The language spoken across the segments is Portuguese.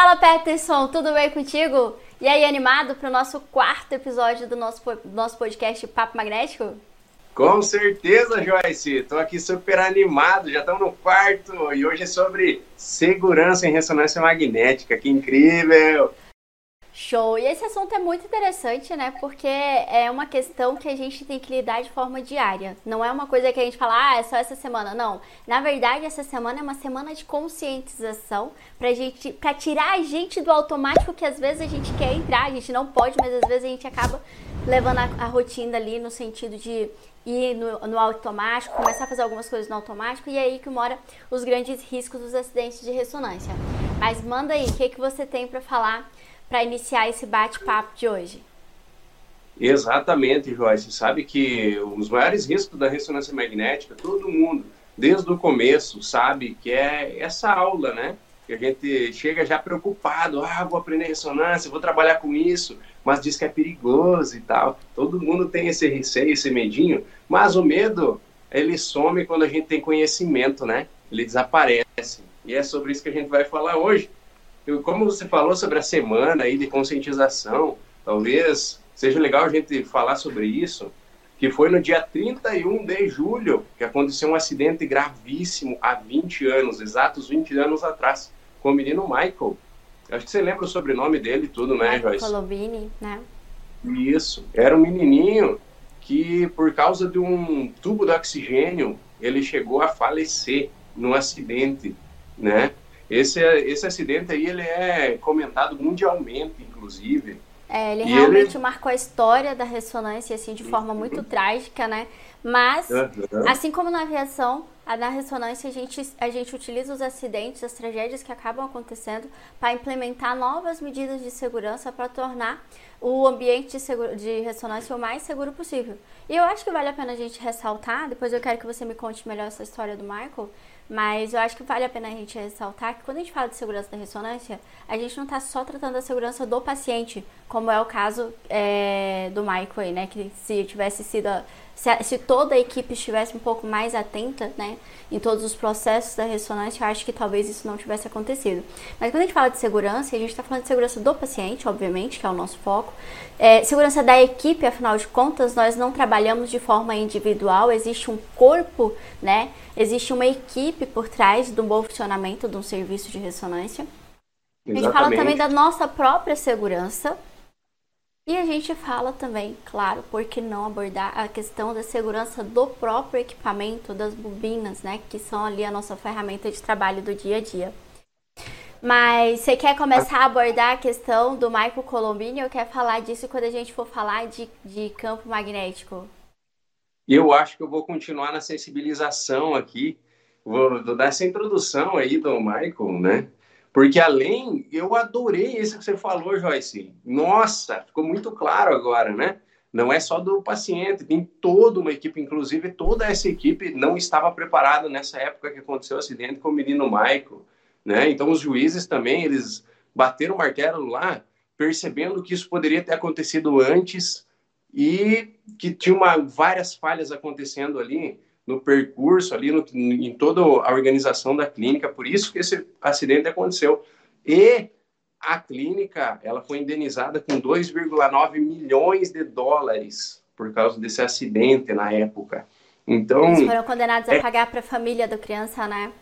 Fala Peterson, tudo bem contigo? E aí, animado para o nosso quarto episódio do nosso, nosso podcast Papo Magnético? Com certeza, Joyce. Estou aqui super animado, já estamos no quarto e hoje é sobre segurança em ressonância magnética. Que incrível! Show! E esse assunto é muito interessante, né? Porque é uma questão que a gente tem que lidar de forma diária. Não é uma coisa que a gente fala, ah, é só essa semana. Não. Na verdade, essa semana é uma semana de conscientização pra gente, pra tirar a gente do automático que às vezes a gente quer entrar, a gente não pode, mas às vezes a gente acaba levando a, a rotina ali no sentido de ir no, no, automático, começar a fazer algumas coisas no automático, e é aí que mora os grandes riscos dos acidentes de ressonância. Mas manda aí, o que, que você tem para falar para iniciar esse bate-papo de hoje. Exatamente, Joyce. Sabe que os maiores riscos da ressonância magnética, todo mundo, desde o começo, sabe que é essa aula, né? Que a gente chega já preocupado, ah, vou aprender ressonância, vou trabalhar com isso, mas diz que é perigoso e tal. Todo mundo tem esse receio, esse medinho, mas o medo, ele some quando a gente tem conhecimento, né? Ele desaparece. E é sobre isso que a gente vai falar hoje como você falou sobre a semana aí de conscientização, talvez seja legal a gente falar sobre isso, que foi no dia 31 de julho que aconteceu um acidente gravíssimo há 20 anos, exatos 20 anos atrás, com o menino Michael. Acho que você lembra o sobrenome dele e tudo, né, Michael Joyce? Colovini, né? Isso. Era um menininho que, por causa de um tubo de oxigênio, ele chegou a falecer num acidente, né? Esse, esse acidente aí, ele é comentado mundialmente, inclusive. É, ele realmente ele... marcou a história da ressonância, assim, de forma muito uhum. trágica, né? Mas, uhum. assim como na aviação, na ressonância a gente, a gente utiliza os acidentes, as tragédias que acabam acontecendo para implementar novas medidas de segurança para tornar o ambiente de, seguro, de ressonância o mais seguro possível. E eu acho que vale a pena a gente ressaltar, depois eu quero que você me conte melhor essa história do Michael, mas eu acho que vale a pena a gente ressaltar que quando a gente fala de segurança da ressonância, a gente não está só tratando da segurança do paciente, como é o caso é, do Michael aí, né? Que se tivesse sido se, se, toda a equipe estivesse um pouco mais atenta, né, em todos os processos da ressonância, eu acho que talvez isso não tivesse acontecido. Mas quando a gente fala de segurança, a gente está falando de segurança do paciente, obviamente, que é o nosso foco. É, segurança da equipe, afinal de contas, nós não trabalhamos de forma individual, existe um corpo, né, existe uma equipe por trás do bom funcionamento de um serviço de ressonância. Exatamente. A gente fala também da nossa própria segurança, e a gente fala também, claro, por que não abordar a questão da segurança do próprio equipamento, das bobinas, né? Que são ali a nossa ferramenta de trabalho do dia a dia. Mas você quer começar a abordar a questão do Michael Colombini ou quer falar disso quando a gente for falar de, de campo magnético? Eu acho que eu vou continuar na sensibilização aqui. Vou, dar essa introdução aí do Michael, né? Porque além, eu adorei isso que você falou, Joyce. Nossa, ficou muito claro agora, né? Não é só do paciente, tem toda uma equipe, inclusive toda essa equipe não estava preparada nessa época que aconteceu o acidente com o menino Michael, né? Então os juízes também, eles bateram o martelo lá, percebendo que isso poderia ter acontecido antes e que tinha uma, várias falhas acontecendo ali no percurso ali, no, em toda a organização da clínica, por isso que esse acidente aconteceu. E a clínica, ela foi indenizada com 2,9 milhões de dólares por causa desse acidente na época. Então, Eles foram condenados é... a pagar para a família da criança, né?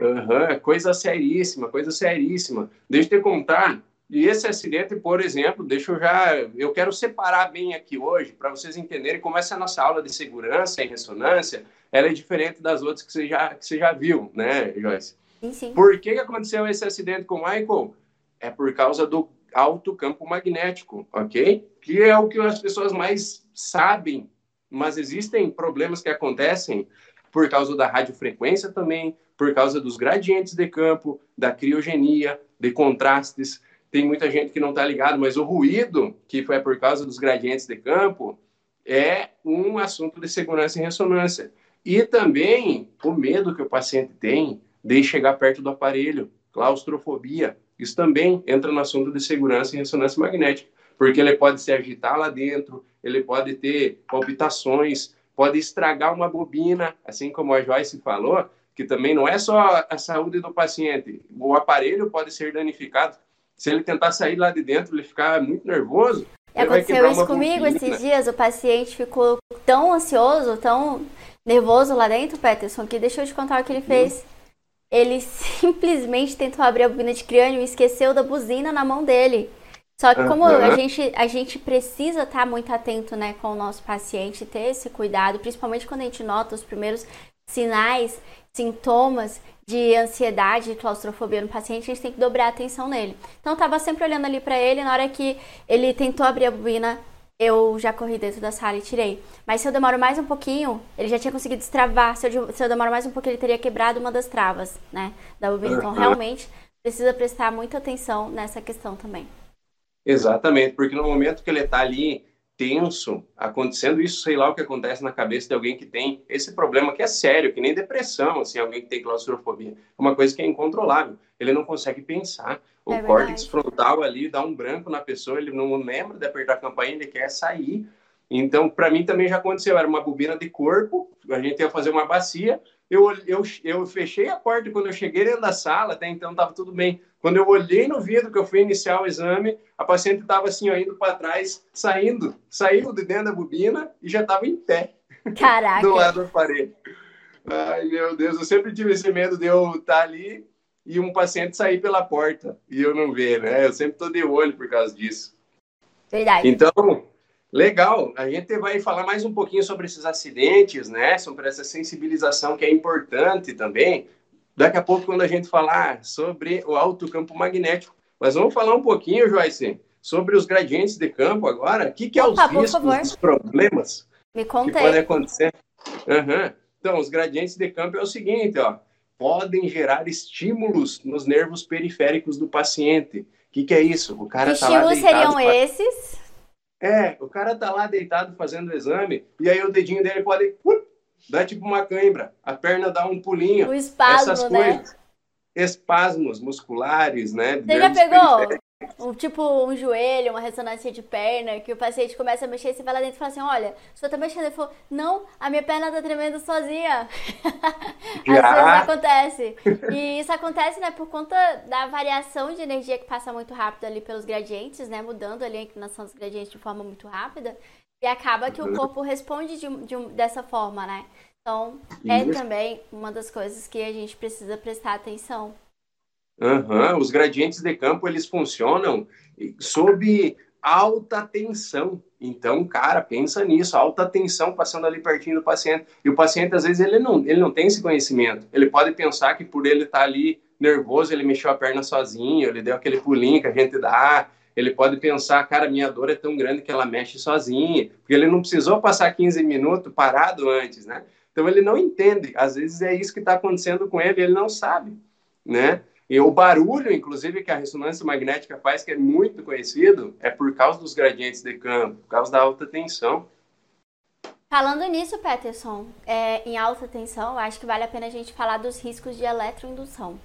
Uhum, coisa seríssima, coisa seríssima. Deixa eu te contar e esse acidente, por exemplo, deixa eu já. Eu quero separar bem aqui hoje, para vocês entenderem como essa nossa aula de segurança em ressonância ela é diferente das outras que você já, que você já viu, né, Joyce? Sim, sim. Por que, que aconteceu esse acidente com o Michael? É por causa do alto campo magnético, ok? Que é o que as pessoas mais sabem, mas existem problemas que acontecem por causa da radiofrequência também, por causa dos gradientes de campo, da criogenia, de contrastes tem muita gente que não está ligado, mas o ruído, que foi por causa dos gradientes de campo, é um assunto de segurança em ressonância. E também o medo que o paciente tem de chegar perto do aparelho, claustrofobia. Isso também entra no assunto de segurança em ressonância magnética, porque ele pode se agitar lá dentro, ele pode ter palpitações, pode estragar uma bobina, assim como a Joyce falou, que também não é só a saúde do paciente, o aparelho pode ser danificado Se ele tentar sair lá de dentro, ele ficar muito nervoso. Aconteceu isso comigo esses dias. O paciente ficou tão ansioso, tão nervoso lá dentro, Peterson, que deixou de contar o que ele fez. Ele simplesmente tentou abrir a bobina de crânio e esqueceu da buzina na mão dele. Só que como uhum. a, gente, a gente precisa estar tá muito atento né, com o nosso paciente, ter esse cuidado, principalmente quando a gente nota os primeiros sinais, sintomas de ansiedade, de claustrofobia no paciente, a gente tem que dobrar a atenção nele. Então eu tava sempre olhando ali para ele, na hora que ele tentou abrir a bobina, eu já corri dentro da sala e tirei. Mas se eu demoro mais um pouquinho, ele já tinha conseguido destravar. Se eu, se eu demoro mais um pouquinho, ele teria quebrado uma das travas, né, da bobina. Então realmente precisa prestar muita atenção nessa questão também. Exatamente, porque no momento que ele está ali tenso, acontecendo isso, sei lá o que acontece na cabeça de alguém que tem esse problema que é sério, que nem depressão, assim, alguém que tem claustrofobia. É uma coisa que é incontrolável. Ele não consegue pensar. O é córtex frontal ali dá um branco na pessoa, ele não lembra de apertar a campainha, ele quer sair. Então, para mim também já aconteceu, era uma bobina de corpo, a gente ia fazer uma bacia, eu, eu, eu fechei a porta quando eu cheguei dentro da sala, até então estava tudo bem. Quando eu olhei no vidro que eu fui iniciar o exame, a paciente estava assim, ó, indo para trás, saindo, saiu de dentro da bobina e já estava em pé. Caraca. do lado da parede. Ai, meu Deus, eu sempre tive esse medo de eu estar tá ali e um paciente sair pela porta e eu não ver, né? Eu sempre estou de olho por causa disso. Verdade. Então, Legal, a gente vai falar mais um pouquinho sobre esses acidentes, né? Sobre essa sensibilização que é importante também. Daqui a pouco, quando a gente falar sobre o alto campo magnético. Mas vamos falar um pouquinho, Joyce, sobre os gradientes de campo agora. O que, que é Opa, os riscos, os problemas Me conta que podem acontecer? Uhum. Então, os gradientes de campo é o seguinte, ó. Podem gerar estímulos nos nervos periféricos do paciente. O que, que é isso? O cara que tá estímulos seriam esses? É, o cara tá lá deitado fazendo o exame, e aí o dedinho dele pode uh, dar tipo uma cãibra, a perna dá um pulinho. O espasmo, essas né? coisas. Né? Espasmos musculares, né? Você já pegou um, tipo um joelho, uma ressonância de perna, que o paciente começa a mexer e você vai lá dentro e fala assim, olha, o senhor tá mexendo. Ele falou, não, a minha perna tá tremendo sozinha. Às vezes acontece. E isso acontece, né, por conta da variação de energia que passa muito rápido ali pelos gradientes, né, mudando ali a inclinação dos gradientes de forma muito rápida. E acaba que o corpo responde de, de, dessa forma, né? Então, é também uma das coisas que a gente precisa prestar atenção. Uhum. Os gradientes de campo eles funcionam sob alta tensão. Então, cara, pensa nisso, alta tensão passando ali pertinho do paciente. E o paciente, às vezes, ele não, ele não tem esse conhecimento. Ele pode pensar que por ele estar tá ali nervoso, ele mexeu a perna sozinho, ele deu aquele pulinho que a gente dá. Ele pode pensar, cara, minha dor é tão grande que ela mexe sozinha. Porque ele não precisou passar 15 minutos parado antes, né? Então, ele não entende. Às vezes, é isso que está acontecendo com ele, ele não sabe, né? E o barulho, inclusive, que a ressonância magnética faz, que é muito conhecido, é por causa dos gradientes de campo, por causa da alta tensão. Falando nisso, Peterson, é, em alta tensão, acho que vale a pena a gente falar dos riscos de eletroindução.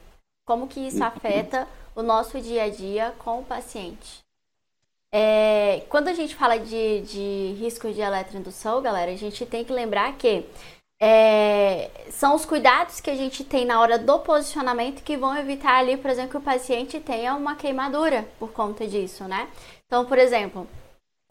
Como que isso afeta o nosso dia a dia com o paciente. É, quando a gente fala de, de risco de eletroindução, galera, a gente tem que lembrar que é, são os cuidados que a gente tem na hora do posicionamento que vão evitar ali, por exemplo, que o paciente tenha uma queimadura por conta disso, né? Então, por exemplo,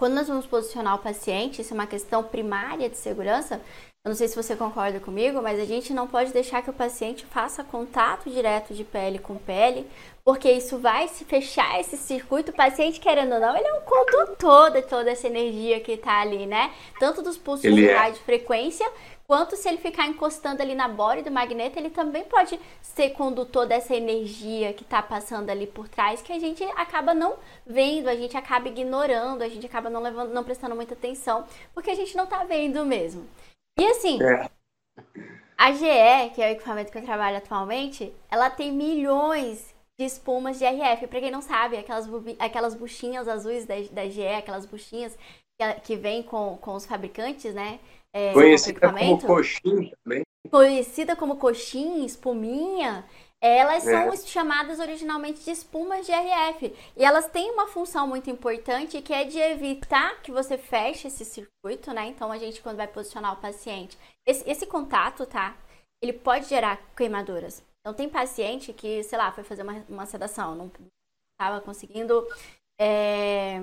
quando nós vamos posicionar o paciente, isso é uma questão primária de segurança. Eu não sei se você concorda comigo, mas a gente não pode deixar que o paciente faça contato direto de pele com pele, porque isso vai se fechar esse circuito. O paciente, querendo ou não, ele é um condutor de toda essa energia que está ali, né? Tanto dos pulsos ele de é. frequência quanto se ele ficar encostando ali na bore do magneto, ele também pode ser condutor dessa energia que está passando ali por trás, que a gente acaba não vendo, a gente acaba ignorando, a gente acaba não, levando, não prestando muita atenção, porque a gente não está vendo mesmo. E assim, é. a GE, que é o equipamento que eu trabalho atualmente, ela tem milhões de espumas de RF. Para quem não sabe, aquelas, aquelas buchinhas azuis da, da GE, aquelas buchinhas que, que vem com, com os fabricantes, né? É, conhecida como coxinha também. Conhecida como coxinha, espuminha, elas é. são chamadas originalmente de espumas de RF. E elas têm uma função muito importante que é de evitar que você feche esse circuito, né? Então a gente, quando vai posicionar o paciente, esse, esse contato, tá? Ele pode gerar queimaduras. Então tem paciente que, sei lá, foi fazer uma, uma sedação, não estava conseguindo é,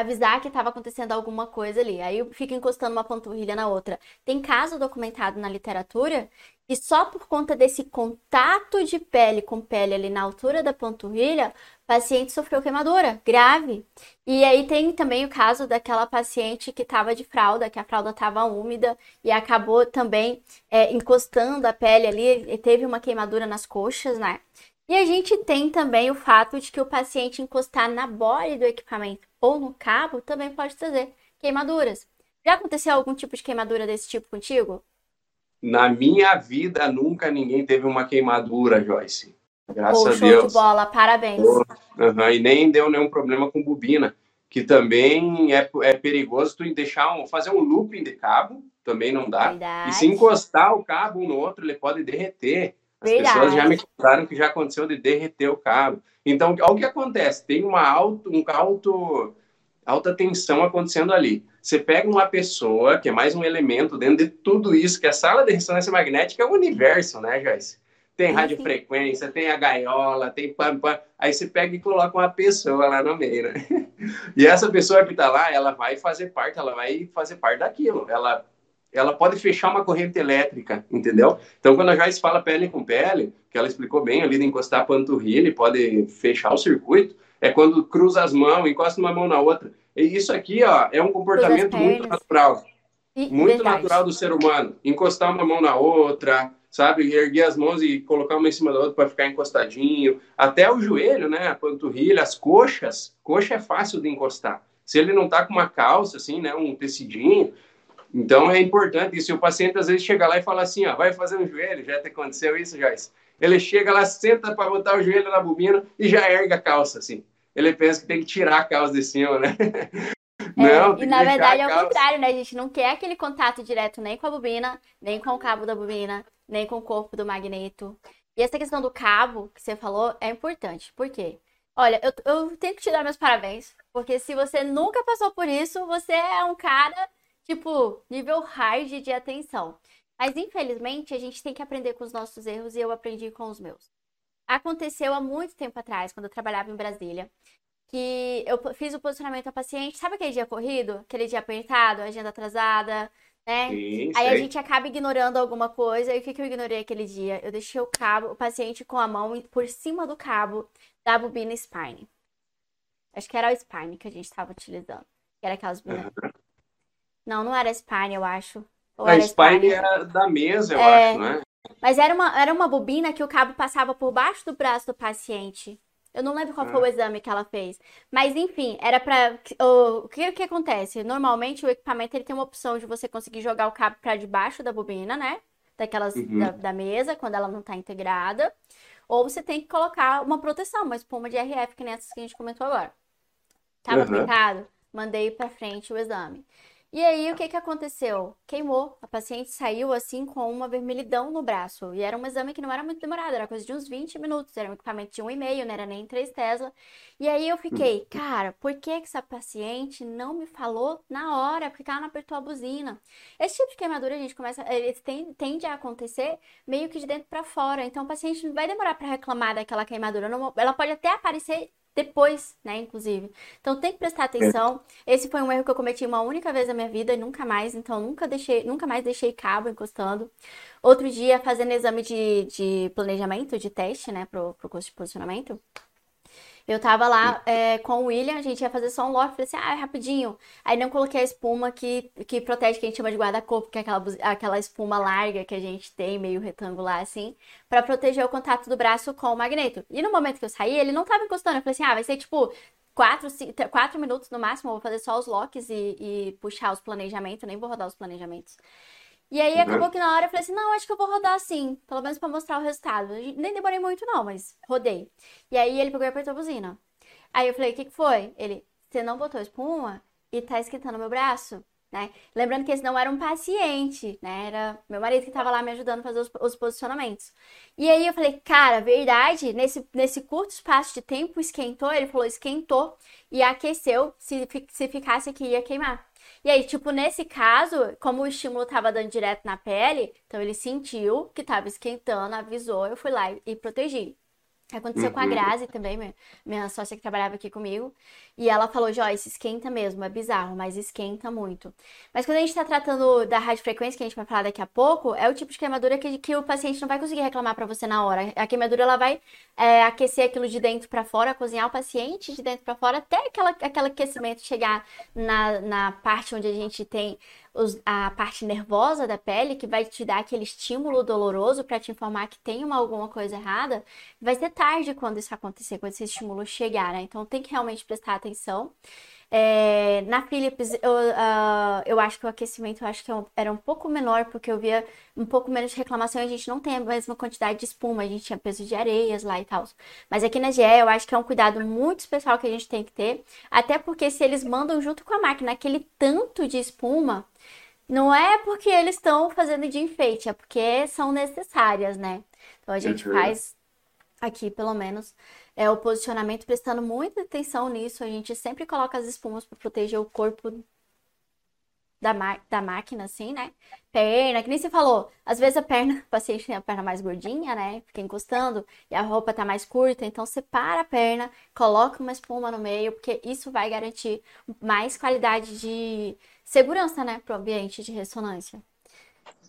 avisar que estava acontecendo alguma coisa ali. Aí fica encostando uma panturrilha na outra. Tem caso documentado na literatura que só por conta desse contato de pele com pele ali na altura da panturrilha, paciente sofreu queimadura grave. E aí tem também o caso daquela paciente que estava de fralda, que a fralda estava úmida e acabou também é, encostando a pele ali, e teve uma queimadura nas coxas, né? E a gente tem também o fato de que o paciente encostar na bole do equipamento ou no cabo também pode trazer queimaduras. Já aconteceu algum tipo de queimadura desse tipo contigo? Na minha vida, nunca ninguém teve uma queimadura, Joyce. Graças oh, a Deus. Show de bola, parabéns. Uhum, e nem deu nenhum problema com bobina, que também é, é perigoso tu deixar um, fazer um looping de cabo, também não dá. Verdade. E se encostar o cabo um no outro, ele pode derreter. As Verdade. pessoas já me contaram que já aconteceu de derreter o cabo. Então, olha o que acontece. Tem uma alto, um alto, alta tensão acontecendo ali. Você pega uma pessoa, que é mais um elemento dentro de tudo isso, que a sala de ressonância magnética é o universo, né, Joyce? Tem radiofrequência, tem a gaiola, tem pam, pam. Aí você pega e coloca uma pessoa lá no meio, né? E essa pessoa que está lá, ela vai fazer parte, ela vai fazer parte daquilo. Ela ela pode fechar uma corrente elétrica, entendeu? Então, quando a Joyce fala pele com pele, que ela explicou bem ali de encostar a panturrilha, pode fechar o circuito, é quando cruza as mãos, encosta uma mão na outra. E isso aqui, ó, é um comportamento muito natural. E, muito verdade. natural do ser humano. Encostar uma mão na outra, sabe? Erguer as mãos e colocar uma em cima da outra para ficar encostadinho. Até o joelho, né? A panturrilha, as coxas. Coxa é fácil de encostar. Se ele não tá com uma calça, assim, né? Um tecidinho, então é importante. E se o paciente às vezes chega lá e fala assim, ó, vai fazer um joelho, já te aconteceu isso, Joyce? Ele chega lá, senta para botar o joelho na bobina e já erga a calça, assim. Ele pensa que tem que tirar a calça de cima, né? É, não, e na verdade é o contrário, né? A gente não quer aquele contato direto nem com a bobina, nem com o cabo da bobina, nem com o corpo do magneto. E essa questão do cabo que você falou é importante. Por quê? Olha, eu, eu tenho que te dar meus parabéns, porque se você nunca passou por isso, você é um cara tipo, nível hard de atenção. Mas infelizmente a gente tem que aprender com os nossos erros e eu aprendi com os meus. Aconteceu há muito tempo atrás, quando eu trabalhava em Brasília, que eu fiz o posicionamento ao paciente. Sabe aquele dia corrido? Aquele dia apertado, agenda atrasada, né? Sim, Aí a gente acaba ignorando alguma coisa. E o que, que eu ignorei aquele dia? Eu deixei o cabo, o paciente com a mão por cima do cabo da bobina Spine. Acho que era o Spine que a gente estava utilizando. Que era aquelas bobinas. Uhum. Não, não era Spine, eu acho. Ou a Spine era da mesa, eu é... acho, né? Mas era uma, era uma bobina que o cabo passava por baixo do braço do paciente. Eu não lembro qual foi o ah. exame que ela fez. Mas, enfim, era para O que, que acontece? Normalmente, o equipamento ele tem uma opção de você conseguir jogar o cabo para debaixo da bobina, né? Daquelas uhum. da, da, mesa, quando ela não está integrada. Ou você tem que colocar uma proteção, uma espuma de RF, que nem essa que a gente comentou agora. Tava uhum. Mandei para frente o exame. E aí, o que que aconteceu? Queimou. A paciente saiu assim com uma vermelhidão no braço. E era um exame que não era muito demorado, era coisa de uns 20 minutos. Era um equipamento de 1,5, não era nem 3 Tesla. E aí eu fiquei, cara, por que que essa paciente não me falou na hora? Porque ela não apertou a buzina. Esse tipo de queimadura, a gente começa, ele tende, tende a acontecer meio que de dentro para fora. Então, o paciente não vai demorar para reclamar daquela queimadura. ela pode até aparecer depois, né, inclusive. Então tem que prestar atenção. Esse foi um erro que eu cometi uma única vez na minha vida e nunca mais, então nunca deixei, nunca mais deixei cabo encostando. Outro dia fazendo exame de, de planejamento, de teste, né, pro, pro curso de posicionamento. Eu tava lá é, com o William, a gente ia fazer só um lock, falei assim, ah, é rapidinho. Aí não coloquei a espuma que, que protege, que a gente chama de guarda-corpo, que é aquela, aquela espuma larga que a gente tem, meio retangular assim, para proteger o contato do braço com o magneto. E no momento que eu saí, ele não tava encostando. Eu falei assim, ah, vai ser tipo quatro, cinco, quatro minutos no máximo, eu vou fazer só os locks e, e puxar os planejamentos, nem vou rodar os planejamentos. E aí acabou que na hora eu falei assim, não, acho que eu vou rodar assim, pelo menos para mostrar o resultado. Nem demorei muito não, mas rodei. E aí ele pegou e apertou a buzina. Aí eu falei, o que, que foi? Ele, você não botou espuma e tá esquentando meu braço? Né? Lembrando que esse não era um paciente, né? Era meu marido que estava lá me ajudando a fazer os, os, posicionamentos. E aí eu falei, cara, verdade, nesse, nesse curto espaço de tempo esquentou? Ele falou, esquentou e aqueceu, se, se ficasse aqui ia queimar. E aí, tipo, nesse caso, como o estímulo tava dando direto na pele, então ele sentiu que tava esquentando, avisou, eu fui lá e, e protegi. Aconteceu uhum. com a uhum. Grazi também, minha, minha sócia que trabalhava aqui comigo. E ela falou, Joyce, esquenta mesmo, é bizarro, mas esquenta muito. Mas quando a gente tá tratando da radiofrequência, que a gente vai falar daqui a pouco, é o tipo de queimadura que, que o paciente não vai conseguir reclamar para você na hora. A queimadura, ela vai é, aquecer aquilo de dentro para fora, cozinhar o paciente de dentro para fora, até aquela, aquele aquecimento chegar na, na parte onde a gente tem os, a parte nervosa da pele, que vai te dar aquele estímulo doloroso para te informar que tem uma, alguma coisa errada, vai ser tarde quando isso acontecer, quando esse estímulo chegar, né? Então tem que realmente prestar atenção. É, na Philips, eu, uh, eu acho que o aquecimento acho que é era um pouco menor, porque eu via um pouco menos de reclamação e a gente não tem a mesma quantidade de espuma, a gente tinha peso de areias lá e tal. Mas aqui na GE eu acho que é um cuidado muito especial que a gente tem que ter, até porque se eles mandam junto com a máquina aquele tanto de espuma, não é porque eles estão fazendo de enfeite, é porque são necessárias, né? Então a gente faz aqui, pelo menos, é, o posicionamento, prestando muita atenção nisso. A gente sempre coloca as espumas para proteger o corpo da, da máquina, assim, né? Perna, que nem você falou, às vezes a perna, o paciente tem a perna mais gordinha, né? Fica encostando e a roupa tá mais curta, então separa a perna, coloca uma espuma no meio, porque isso vai garantir mais qualidade de segurança, né, pro ambiente de ressonância.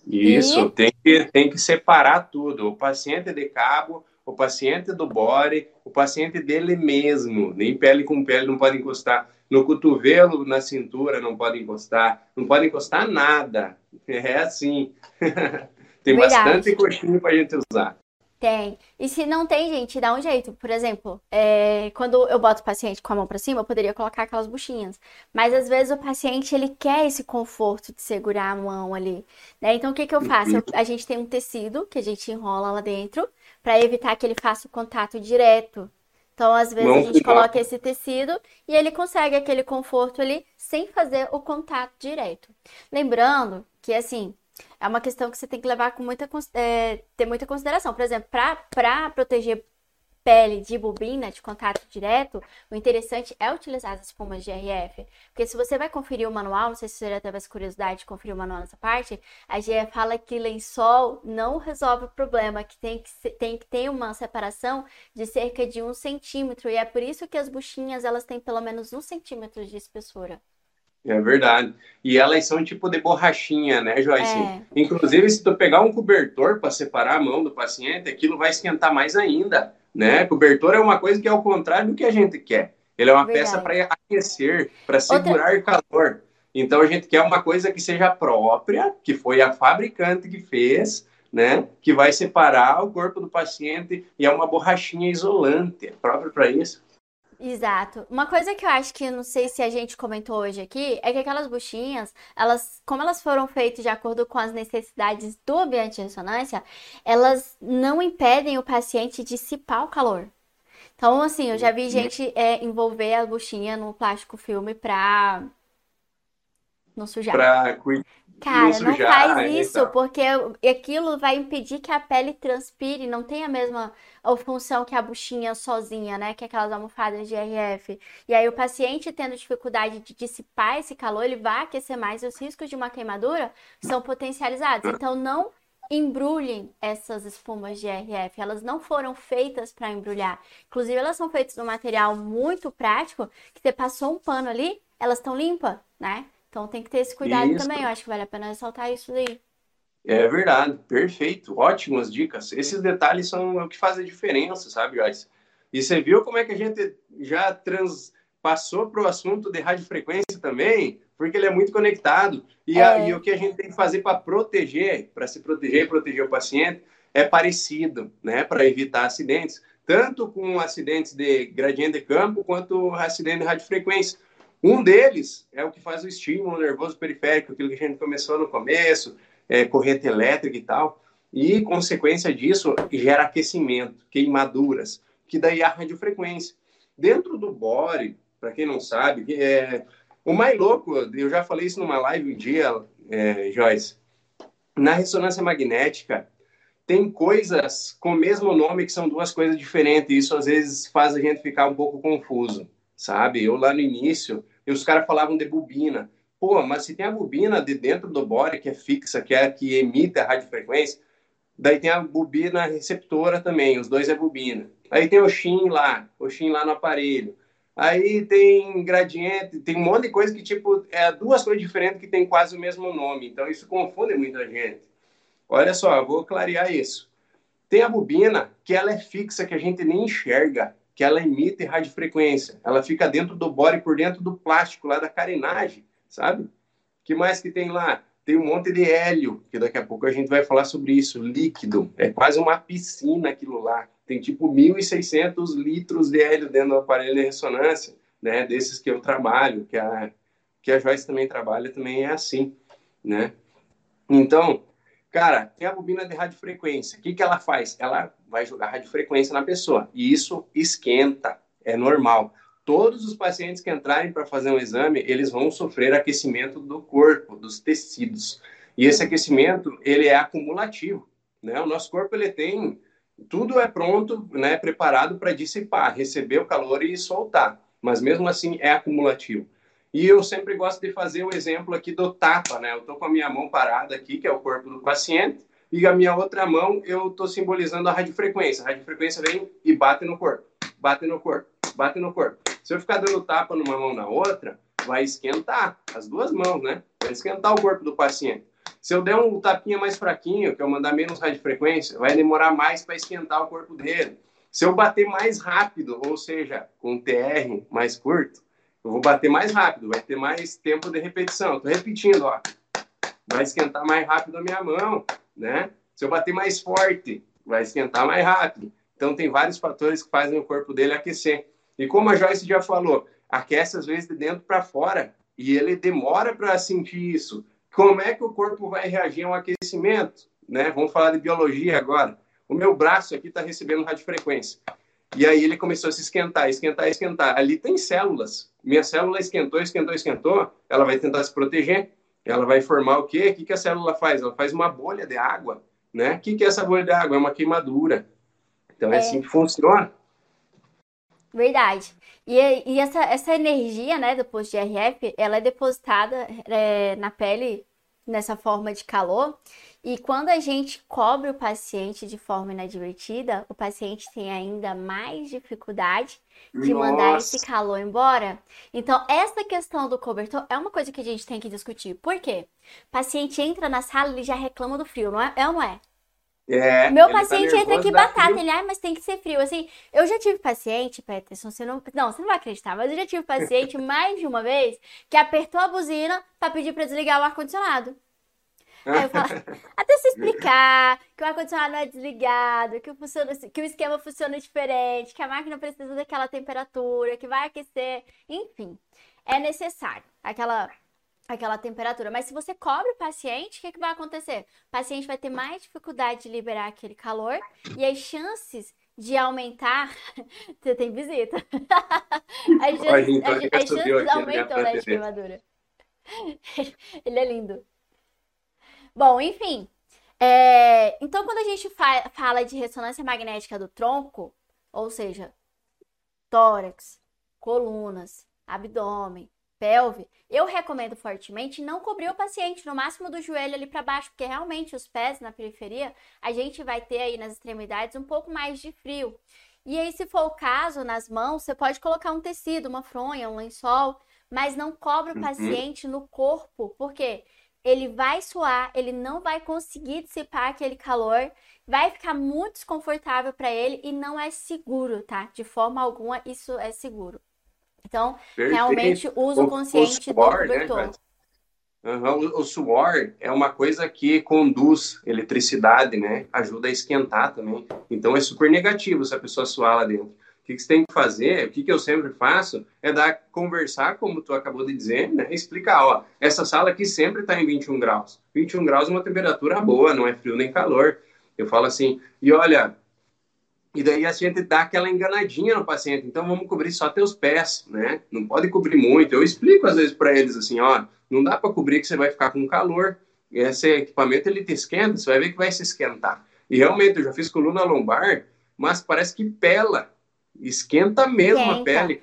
Isso, e... tem, que, tem que separar tudo. O paciente de cabo, o paciente do body, o paciente dele mesmo, nem pele com pele não pode encostar. No cotovelo, na cintura, não pode encostar. Não pode encostar nada. É assim. tem Verdade. bastante coxinha para a gente usar. Tem. E se não tem, gente, dá um jeito. Por exemplo, é, quando eu boto o paciente com a mão para cima, eu poderia colocar aquelas buchinhas. Mas às vezes o paciente ele quer esse conforto de segurar a mão ali. Né? Então o que, que eu faço? Eu, a gente tem um tecido que a gente enrola lá dentro para evitar que ele faça o contato direto. Então, às vezes, a gente coloca esse tecido e ele consegue aquele conforto ali sem fazer o contato direto. Lembrando que, assim, é uma questão que você tem que levar com muita, é, ter muita consideração. Por exemplo, para proteger pele de bobina de contato direto, o interessante é utilizar as espumas de RF. Porque se você vai conferir o manual, não sei se você já teve essa curiosidade de conferir o manual nessa parte, a GF fala que lençol não resolve o problema, que tem que, tem que ter uma separação de cerca de um centímetro. E é por isso que as buchinhas elas têm pelo menos um centímetro de espessura. É verdade. E elas são tipo de borrachinha, né, Joyce? É. Inclusive, se tu pegar um cobertor para separar a mão do paciente, aquilo vai esquentar mais ainda né? Cobertor é uma coisa que é ao contrário do que a gente quer. Ele é uma Verdade. peça para aquecer, para segurar Outra... calor. Então a gente quer uma coisa que seja própria, que foi a fabricante que fez, né? Que vai separar o corpo do paciente e é uma borrachinha isolante, é próprio para isso. Exato. Uma coisa que eu acho que não sei se a gente comentou hoje aqui é que aquelas buchinhas, elas, como elas foram feitas de acordo com as necessidades do ambiente de ressonância, elas não impedem o paciente de dissipar o calor. Então, assim, eu já vi uhum. gente é, envolver a buchinha no plástico filme pra não sujar. Pra Cara, não, não faz isso, então. porque aquilo vai impedir que a pele transpire, não tem a mesma função que a buchinha sozinha, né? Que é aquelas almofadas de RF. E aí o paciente tendo dificuldade de dissipar esse calor, ele vai aquecer mais, e os riscos de uma queimadura são potencializados. Então não embrulhem essas espumas de RF. Elas não foram feitas para embrulhar. Inclusive, elas são feitas de um material muito prático, que você passou um pano ali, elas estão limpas, né? Então tem que ter esse cuidado isso. também. Eu acho que vale a pena ressaltar isso daí. É verdade, perfeito, ótimas dicas. Esses detalhes são o que fazem a diferença, sabe, Joyce? E você viu como é que a gente já transpassou para o assunto de radiofrequência também, porque ele é muito conectado. E, é. a, e o que a gente tem que fazer para proteger, para se proteger e proteger o paciente, é parecido, né, para evitar acidentes, tanto com acidentes de gradiente de campo quanto acidente de radiofrequência. Um deles é o que faz o estímulo nervoso periférico, aquilo que a gente começou no começo, é, corrente elétrica e tal. E, consequência disso, gera aquecimento, queimaduras, que daí a radiofrequência. Dentro do body, para quem não sabe, é, o mais louco, eu já falei isso numa live um dia, é, Joyce, na ressonância magnética, tem coisas com o mesmo nome que são duas coisas diferentes. Isso às vezes faz a gente ficar um pouco confuso, sabe? Eu lá no início e os caras falavam de bobina. Pô, mas se tem a bobina de dentro do body que é fixa, que é que emite a radiofrequência, Daí tem a bobina receptora também, os dois é bobina. Aí tem o Shin lá, o Shin lá no aparelho. Aí tem gradiente, tem um monte de coisa que, tipo, é duas coisas diferentes que tem quase o mesmo nome. Então, isso confunde muita gente. Olha só, eu vou clarear isso. Tem a bobina, que ela é fixa, que a gente nem enxerga, que ela emite radiofrequência. Ela fica dentro do bore, por dentro do plástico lá da carenagem, sabe? que mais que tem lá? Tem um monte de hélio, que daqui a pouco a gente vai falar sobre isso, líquido. É quase uma piscina aquilo lá. Tem tipo 1.600 litros de hélio dentro do aparelho de ressonância, né? Desses que eu trabalho, que a, que a Joyce também trabalha, também é assim, né? Então, Cara, tem a bobina de radiofrequência. O que, que ela faz? Ela vai jogar radiofrequência na pessoa. E isso esquenta, é normal. Todos os pacientes que entrarem para fazer um exame, eles vão sofrer aquecimento do corpo, dos tecidos. E esse aquecimento, ele é acumulativo. Né? O nosso corpo, ele tem... Tudo é pronto, né, preparado para dissipar, receber o calor e soltar. Mas mesmo assim, é acumulativo. E eu sempre gosto de fazer o exemplo aqui do tapa, né? Eu estou com a minha mão parada aqui, que é o corpo do paciente, e a minha outra mão eu estou simbolizando a radiofrequência. A radiofrequência vem e bate no corpo, bate no corpo, bate no corpo. Se eu ficar dando tapa numa mão na outra, vai esquentar as duas mãos, né? Vai esquentar o corpo do paciente. Se eu der um tapinha mais fraquinho, que eu mandar menos radiofrequência, vai demorar mais para esquentar o corpo dele. Se eu bater mais rápido, ou seja, com um TR mais curto, eu vou bater mais rápido, vai ter mais tempo de repetição. Estou repetindo, ó. Vai esquentar mais rápido a minha mão, né? Se eu bater mais forte, vai esquentar mais rápido. Então, tem vários fatores que fazem o corpo dele aquecer. E como a Joyce já falou, aquece às vezes de dentro para fora e ele demora para sentir isso. Como é que o corpo vai reagir ao aquecimento? Né? Vamos falar de biologia agora. O meu braço aqui está recebendo radiofrequência. E aí ele começou a se esquentar, esquentar, esquentar. Ali tem células. Minha célula esquentou, esquentou, esquentou. Ela vai tentar se proteger. Ela vai formar o quê? O que, que a célula faz? Ela faz uma bolha de água. Né? O que, que é essa bolha de água? É uma queimadura. Então é, é assim que funciona. Verdade. E, e essa, essa energia, né, do posto de RF, ela é depositada é, na pele nessa forma de calor. E quando a gente cobre o paciente de forma inadvertida, o paciente tem ainda mais dificuldade de Nossa. mandar esse calor embora. Então, essa questão do cobertor é uma coisa que a gente tem que discutir. Por quê? O paciente entra na sala e já reclama do frio, não é? É ou não é? É, Meu tá paciente tá entra aqui batata, ele, ah, mas tem que ser frio. Assim, eu já tive paciente, Peterson, você não, não, você não vai acreditar, mas eu já tive paciente mais de uma vez que apertou a buzina para pedir para desligar o ar-condicionado. Aí eu falo, até se explicar que o ar-condicionado não é desligado, que funciona, que o esquema funciona diferente, que a máquina precisa daquela temperatura, que vai aquecer, enfim, é necessário aquela aquela temperatura. Mas se você cobre o paciente, o que, que vai acontecer? O paciente vai ter mais dificuldade de liberar aquele calor e as chances de aumentar. Você tem visita. As chances, as, as chances aumentam na queimadura. Ele é lindo. Bom, enfim. É... Então, quando a gente fa fala de ressonância magnética do tronco, ou seja, tórax, colunas, abdômen, pelve, eu recomendo fortemente não cobrir o paciente no máximo do joelho ali para baixo, porque realmente os pés na periferia, a gente vai ter aí nas extremidades um pouco mais de frio. E aí, se for o caso, nas mãos, você pode colocar um tecido, uma fronha, um lençol, mas não cobre o uhum. paciente no corpo, porque ele vai suar, ele não vai conseguir dissipar aquele calor, vai ficar muito desconfortável para ele e não é seguro, tá? De forma alguma isso é seguro. Então, Perfeito. realmente, uso consciente o suor, do cobertor. Né, uhum. O suor é uma coisa que conduz eletricidade, né? Ajuda a esquentar também. Então, é super negativo se a pessoa suar lá dentro. O que, que você tem que fazer, o que, que eu sempre faço, é dar, conversar, como tu acabou de dizer, né? explicar, ó, essa sala aqui sempre está em 21 graus. 21 graus é uma temperatura boa, não é frio nem calor. Eu falo assim, e olha, e daí a gente dá aquela enganadinha no paciente. Então vamos cobrir só teus pés, né? Não pode cobrir muito. Eu explico às vezes para eles assim, ó, não dá para cobrir que você vai ficar com calor. Esse equipamento ele te esquenta, você vai ver que vai se esquentar. E realmente eu já fiz coluna lombar, mas parece que pela, esquenta mesmo esquenta. a pele.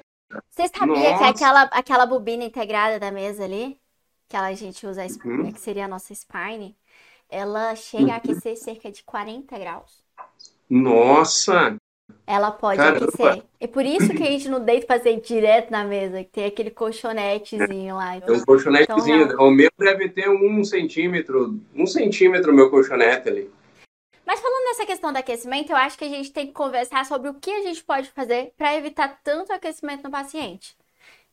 Você sabia Nossa. que aquela aquela bobina integrada da mesa ali, que a gente usa, uhum. que seria a nossa spine, ela chega a aquecer cerca de 40 graus. Nossa! Ela pode aquecer. É por isso que a gente não deita fazer direto na mesa, que tem aquele colchonetezinho lá. Então, é um colchonetezinho. Então, o meu deve ter um centímetro, um centímetro meu colchonete ali. Mas falando nessa questão do aquecimento, eu acho que a gente tem que conversar sobre o que a gente pode fazer para evitar tanto aquecimento no paciente.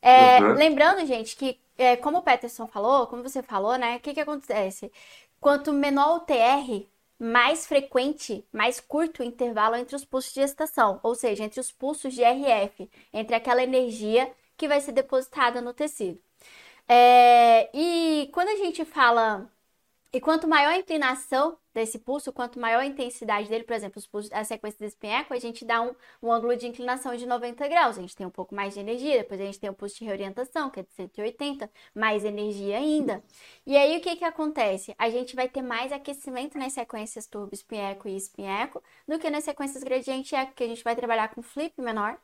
É, uhum. Lembrando, gente, que é, como o Peterson falou, como você falou, né? O que, que acontece? Quanto menor o TR, mais frequente, mais curto o intervalo entre os pulsos de gestação, ou seja, entre os pulsos de RF, entre aquela energia que vai ser depositada no tecido. É, e quando a gente fala e quanto maior a inclinação desse pulso, quanto maior a intensidade dele, por exemplo, os pulsos, a sequência desse espinheco, a gente dá um, um ângulo de inclinação de 90 graus. A gente tem um pouco mais de energia, depois a gente tem o pulso de reorientação, que é de 180, mais energia ainda. E aí o que que acontece? A gente vai ter mais aquecimento nas sequências turbo, espinheco e espinheco do que nas sequências gradiente eco, que a gente vai trabalhar com flip menor,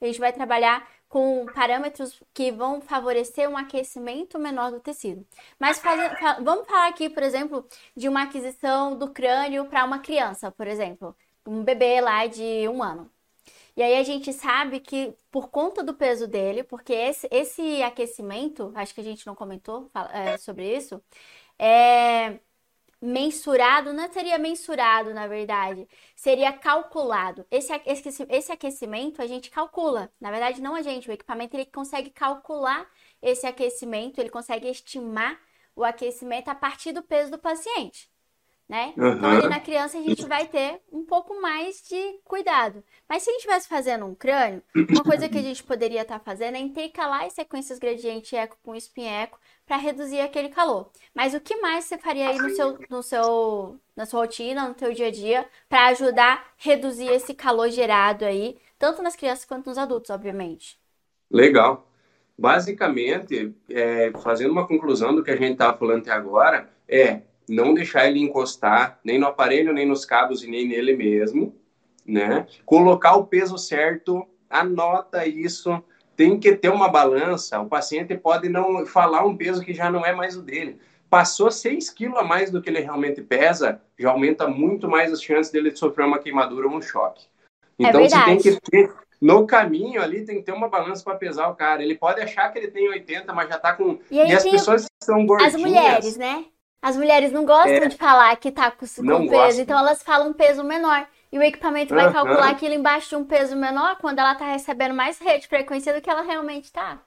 a gente vai trabalhar com parâmetros que vão favorecer um aquecimento menor do tecido. Mas faz, vamos falar aqui, por exemplo, de uma aquisição do crânio para uma criança, por exemplo, um bebê lá de um ano. E aí a gente sabe que por conta do peso dele, porque esse, esse aquecimento, acho que a gente não comentou é, sobre isso, é, mensurado, não seria mensurado, na verdade, seria calculado. Esse, esse, esse aquecimento a gente calcula. Na verdade, não a gente, o equipamento ele consegue calcular esse aquecimento, ele consegue estimar o aquecimento a partir do peso do paciente né? Uhum. Então, ali na criança a gente vai ter um pouco mais de cuidado. Mas se a gente estivesse fazendo um crânio, uma coisa que a gente poderia estar tá fazendo é intercalar as sequências gradiente eco com espinho eco para reduzir aquele calor. Mas o que mais você faria aí no seu, no seu, na sua rotina, no seu dia a dia, para ajudar a reduzir esse calor gerado aí, tanto nas crianças quanto nos adultos, obviamente? Legal. Basicamente, é, fazendo uma conclusão do que a gente estava falando até agora, é não deixar ele encostar nem no aparelho, nem nos cabos e nem nele mesmo, né? Colocar o peso certo, anota isso. Tem que ter uma balança. O paciente pode não falar um peso que já não é mais o dele. Passou 6 quilos a mais do que ele realmente pesa, já aumenta muito mais as chances dele sofrer uma queimadura ou um choque. É então, é você tem que ter, no caminho ali, tem que ter uma balança para pesar o cara. Ele pode achar que ele tem 80, mas já tá com. E, e as pessoas são gordinhas. As mulheres, né? As mulheres não gostam é, de falar que tá com, com peso, então elas falam um peso menor. E o equipamento vai calcular aquilo embaixo de um peso menor quando ela tá recebendo mais rede frequência do que ela realmente tá.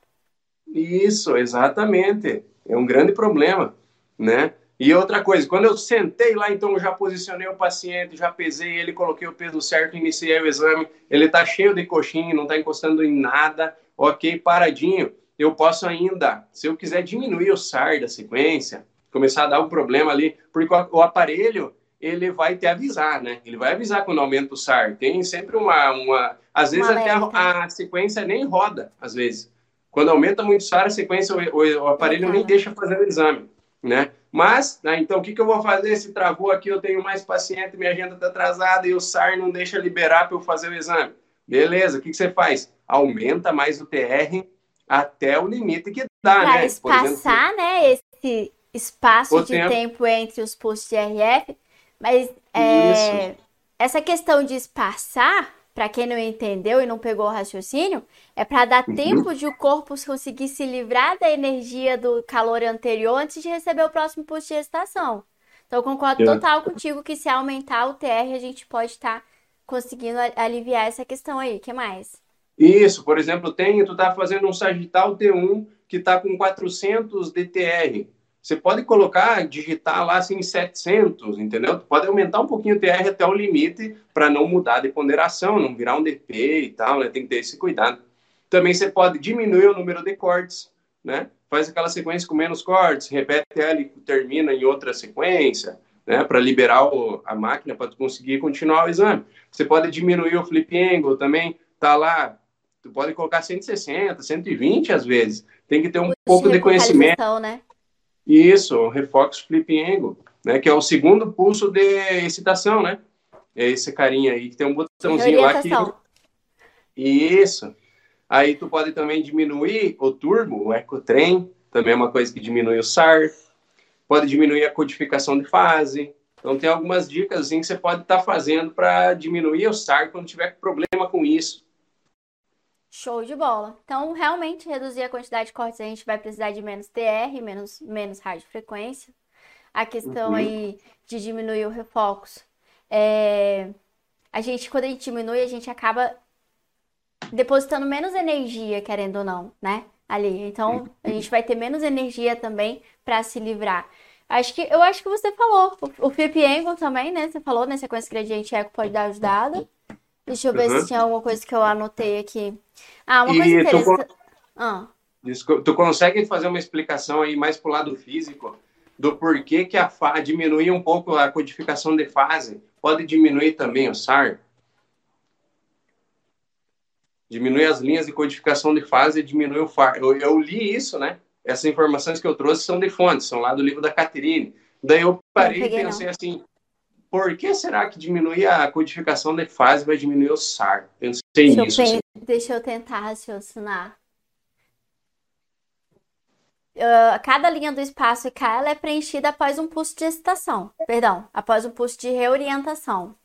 Isso, exatamente. É um grande problema, né? E outra coisa, quando eu sentei lá, então eu já posicionei o paciente, já pesei ele, coloquei o peso certo, iniciei o exame, ele tá cheio de coxinha, não tá encostando em nada, ok, paradinho. Eu posso ainda, se eu quiser diminuir o SAR da sequência, começar a dar um problema ali, porque o aparelho ele vai te avisar, né? Ele vai avisar quando aumenta o SAR. Tem sempre uma, uma às vezes uma até a, a, sequência nem roda, às vezes. Quando aumenta muito o SAR, a sequência, o, o, o aparelho nem deixa fazer o exame, né? Mas, né, então, o que, que eu vou fazer? Se travou aqui, eu tenho mais paciente, minha agenda está atrasada e o SAR não deixa liberar para eu fazer o exame. Beleza, o que, que você faz? Aumenta mais o TR até o limite que dá, pra né? espaçar, exemplo, né, esse, espaço o de tempo. tempo. entre os postos de RF, mas é, essa questão de espaçar, para quem não entendeu e não pegou o raciocínio, é para dar uhum. tempo de o corpo conseguir se livrar da energia do calor anterior antes de receber o próximo posto de gestação. Então, concordo total contigo que se aumentar o TR, a gente pode estar tá conseguindo aliviar essa questão aí. O que mais? Isso, por exemplo, tem, tu tá fazendo um sagital T1 que tá com 400 DTR. Você pode colocar, digitar lá assim 700, entendeu? Pode aumentar um pouquinho o TR até o limite para não mudar de ponderação, não virar um DP e tal, né? Tem que ter esse cuidado. Também você pode diminuir o número de cortes, né? Faz aquela sequência com menos cortes, repete ela e termina em outra sequência, né? Para liberar o, a máquina para conseguir continuar o exame. Você pode diminuir o flip angle também, tá lá. Tu pode colocar 160, 120 às vezes. Tem que ter um pouco de conhecimento. Né? Isso, o Refox Flip Angle, né? Que é o segundo pulso de excitação, né? É esse carinha aí que tem um botãozinho lá que. Isso. Aí tu pode também diminuir o turbo, o ecotrem, também é uma coisa que diminui o SAR. pode diminuir a codificação de fase. Então, tem algumas dicas que você pode estar tá fazendo para diminuir o SAR quando tiver problema com isso. Show de bola. Então, realmente, reduzir a quantidade de cortes, a gente vai precisar de menos TR, menos, menos radiofrequência. A questão uhum. aí de diminuir o refocus. É... A gente, quando a gente diminui, a gente acaba depositando menos energia, querendo ou não, né? Ali. Então, a gente vai ter menos energia também para se livrar. Acho que eu acho que você falou. O, o flip angle também, né? Você falou, né? Sequência gradiente eco pode dar ajudada. Deixa eu ver uhum. se tinha alguma coisa que eu anotei aqui. Ah, uma e coisa interessante. Tu, ah. tu consegue fazer uma explicação aí mais pro lado físico do porquê que a fa... diminuir um pouco a codificação de fase pode diminuir também o SAR? Diminui as linhas de codificação de fase e diminui o FAR. Eu, eu li isso, né? Essas informações que eu trouxe são de fontes, são lá do livro da Caterine. Daí eu parei e pensei não. assim, por que será que diminuir a codificação de fase vai diminuir o SAR? Pensei deixa nisso. Eu. Deixa eu tentar raciocinar. Uh, cada linha do espaço K ela é preenchida após um pulso de excitação. Perdão, após um pulso de reorientação.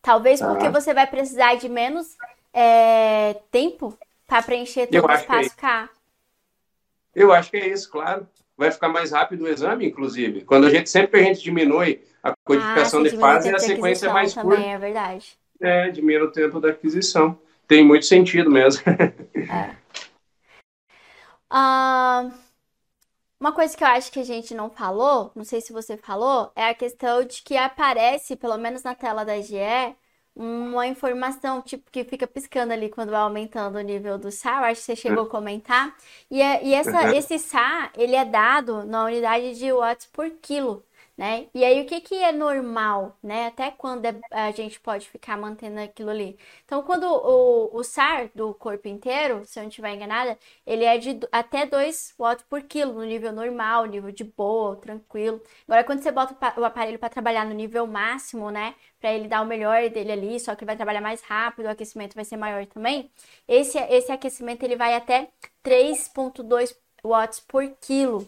Talvez ah. porque você vai precisar de menos é, tempo para preencher todo o é espaço é K. Eu acho que é isso, claro. Vai ficar mais rápido o exame, inclusive. Quando a gente sempre a gente diminui a codificação ah, de fase, a sequência é mais também, curta. É verdade. É, diminui o tempo da aquisição. Tem muito sentido mesmo. é. Uh, uma coisa que eu acho que a gente não falou, não sei se você falou, é a questão de que aparece, pelo menos na tela da GE, uma informação, tipo, que fica piscando ali quando vai aumentando o nível do SAR, acho que você chegou a comentar. E, é, e essa, uhum. esse SAR, ele é dado na unidade de watts por quilo né? E aí o que que é normal, né? Até quando é, a gente pode ficar mantendo aquilo ali? Então, quando o, o SAR do corpo inteiro, se eu não estiver enganada, ele é de até 2 watts por quilo, no nível normal, nível de boa, tranquilo. Agora, quando você bota o aparelho para trabalhar no nível máximo, né? Para ele dar o melhor dele ali, só que vai trabalhar mais rápido, o aquecimento vai ser maior também. Esse, esse aquecimento ele vai até 3,2 watts por quilo,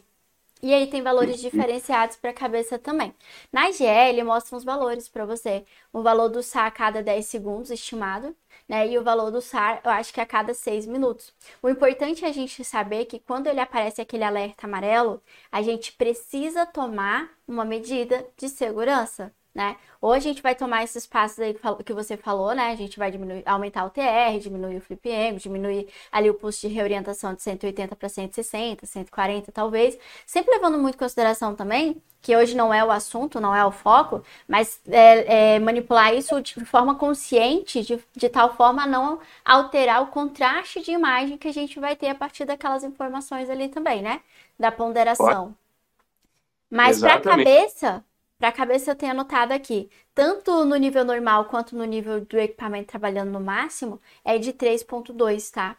e aí tem valores diferenciados para a cabeça também. Na GL mostra uns valores para você. O valor do SAR a cada 10 segundos estimado, né? E o valor do SAR, eu acho que a cada 6 minutos. O importante é a gente saber que quando ele aparece aquele alerta amarelo, a gente precisa tomar uma medida de segurança né? Ou a gente vai tomar esses passos aí que você falou, né? A gente vai diminuir, aumentar o TR, diminuir o flip angle, diminuir ali o pulso de reorientação de 180 para 160, 140 talvez. Sempre levando muito em consideração também que hoje não é o assunto, não é o foco, mas é, é manipular isso de forma consciente, de, de tal forma a não alterar o contraste de imagem que a gente vai ter a partir daquelas informações ali também, né? Da ponderação. Mas para a cabeça, para a cabeça eu tenho anotado aqui, tanto no nível normal quanto no nível do equipamento trabalhando no máximo, é de 3.2, tá?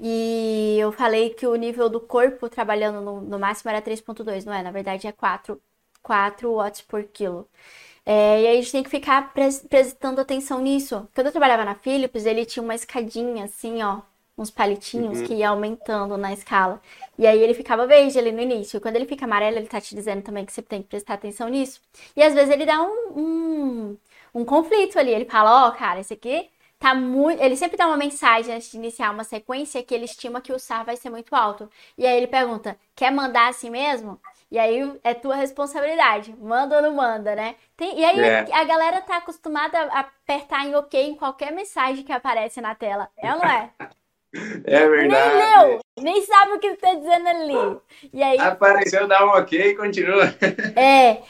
E eu falei que o nível do corpo trabalhando no, no máximo era 3.2, não é? Na verdade é 4, 4 watts por quilo. É, e aí a gente tem que ficar prestando atenção nisso. Quando eu trabalhava na Philips, ele tinha uma escadinha assim, ó, uns palitinhos uhum. que ia aumentando na escala. E aí ele ficava verde ali no início. Quando ele fica amarelo, ele tá te dizendo também que você tem que prestar atenção nisso. E às vezes ele dá um, um, um conflito ali. Ele fala, ó, oh, cara, esse aqui tá muito. Ele sempre dá uma mensagem antes de iniciar uma sequência que ele estima que o SAR vai ser muito alto. E aí ele pergunta: quer mandar assim mesmo? E aí é tua responsabilidade. Manda ou não manda, né? Tem... E aí é. a galera tá acostumada a apertar em OK em qualquer mensagem que aparece na tela. É ou não é? É verdade. Nem leu, nem sabe o que está dizendo ali. E aí, apareceu, dá um ok e continua. É,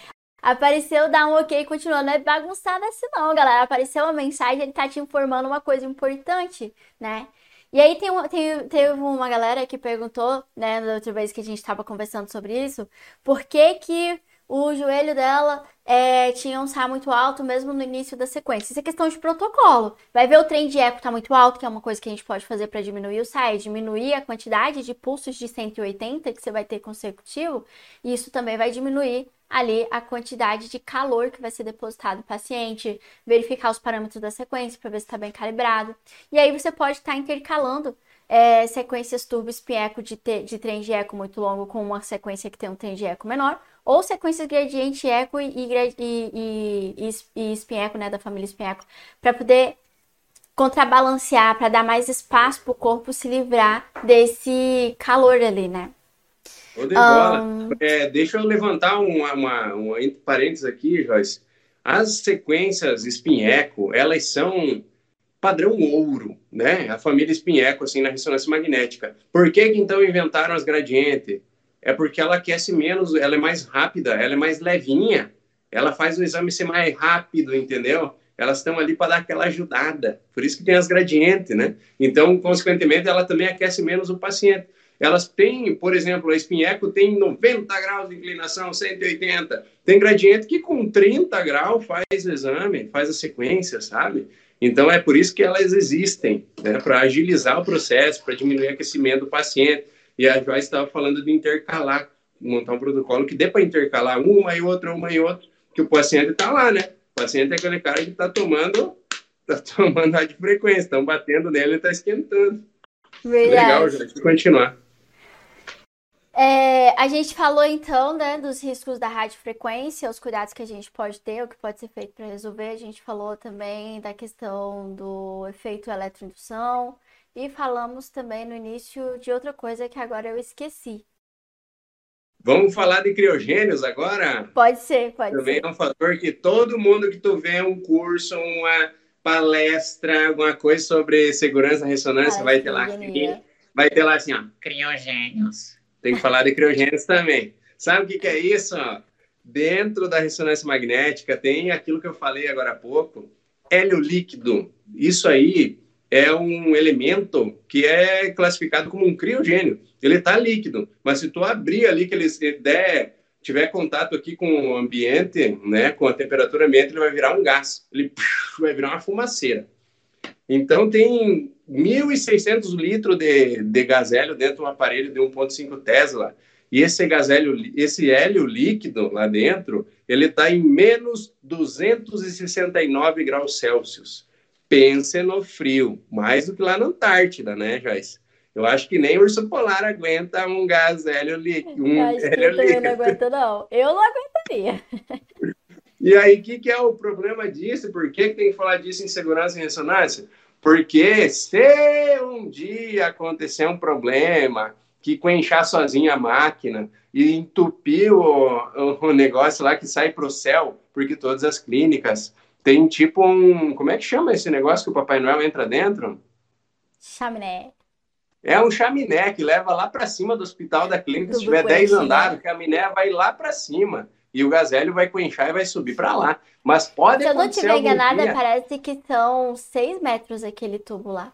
apareceu, dá um ok e continua. Não é bagunçado assim não, galera. Apareceu uma mensagem, ele tá te informando uma coisa importante, né? E aí tem, tem, teve uma galera que perguntou, né, da outra vez que a gente estava conversando sobre isso, por que que o joelho dela é, tinha um SAR muito alto mesmo no início da sequência. Isso é questão de protocolo. Vai ver o trem de eco tá muito alto, que é uma coisa que a gente pode fazer para diminuir o SAR, é diminuir a quantidade de pulsos de 180 que você vai ter consecutivo, e isso também vai diminuir ali a quantidade de calor que vai ser depositado no paciente, verificar os parâmetros da sequência para ver se está bem calibrado. E aí você pode estar tá intercalando é, sequências turbo espinheco de, de trem de eco muito longo com uma sequência que tem um trem de eco menor, ou sequências gradiente eco e, e, e, e, espinheco, né, da família espinheco, para poder contrabalancear, para dar mais espaço para o corpo se livrar desse calor ali, né? Ô, Debola, um... é, deixa eu levantar uma, uma, uma entre parênteses aqui, Joyce. As sequências espinheco, elas são padrão ouro, né? A família espinheco, assim, na ressonância magnética. Por que, que então inventaram as gradientes? É porque ela aquece menos, ela é mais rápida, ela é mais levinha, ela faz o exame ser mais rápido, entendeu? Elas estão ali para dar aquela ajudada. Por isso que tem as gradientes, né? Então, consequentemente, ela também aquece menos o paciente. Elas têm, por exemplo, a espinheco tem 90 graus de inclinação, 180. Tem gradiente que com 30 graus faz o exame, faz a sequência, sabe? Então, é por isso que elas existem, né, para agilizar o processo, para diminuir o aquecimento do paciente. E a Joyce estava falando de intercalar, montar um protocolo que dê para intercalar uma e outra, uma e outra, que o paciente está lá, né? O paciente é aquele cara que está tomando, tá tomando a de frequência, estão batendo nele e está esquentando. Verdade. Legal, Joyce, continuar. É, a gente falou então né, dos riscos da radiofrequência, os cuidados que a gente pode ter, o que pode ser feito para resolver. A gente falou também da questão do efeito eletroindução e falamos também no início de outra coisa que agora eu esqueci. Vamos falar de criogênios agora? Pode ser, pode também ser. Também é um fator que todo mundo que tu vê um curso, uma palestra, alguma coisa sobre segurança ressonância, vai ter lá, vai ter lá assim, ó, criogênios tem que falar de criogênios também. Sabe o que, que é isso? Dentro da ressonância magnética tem aquilo que eu falei agora há pouco, hélio líquido. Isso aí é um elemento que é classificado como um criogênio. Ele está líquido, mas se tu abrir ali que ele der tiver contato aqui com o ambiente, né, com a temperatura ambiente, ele vai virar um gás. Ele vai virar uma fumaceira. Então tem 1.600 litros de, de gás hélio dentro de um aparelho de 1.5 Tesla. E esse gás hélio, esse hélio líquido lá dentro, ele está em menos 269 graus Celsius. Pense no frio, mais do que lá na Antártida, né, Joyce? Eu acho que nem o urso polar aguenta um gás hélio líquido. Um acho hélio que líquido. não aguento, não. Eu não aguentaria. E aí, o que, que é o problema disso? Por que, que tem que falar disso em segurança e ressonância? Porque se um dia acontecer um problema que coenchar sozinho a máquina e entupir o, o negócio lá que sai para o céu, porque todas as clínicas têm tipo um. Como é que chama esse negócio que o Papai Noel entra dentro? Chaminé. É um chaminé que leva lá para cima do hospital da clínica. Tudo Se tiver 10 andares, o chaminé vai lá para cima e o gazélio vai coenchar e vai subir para lá. Mas pode Se eu não tiver enganada, dia... parece que são 6 metros aquele tubo lá.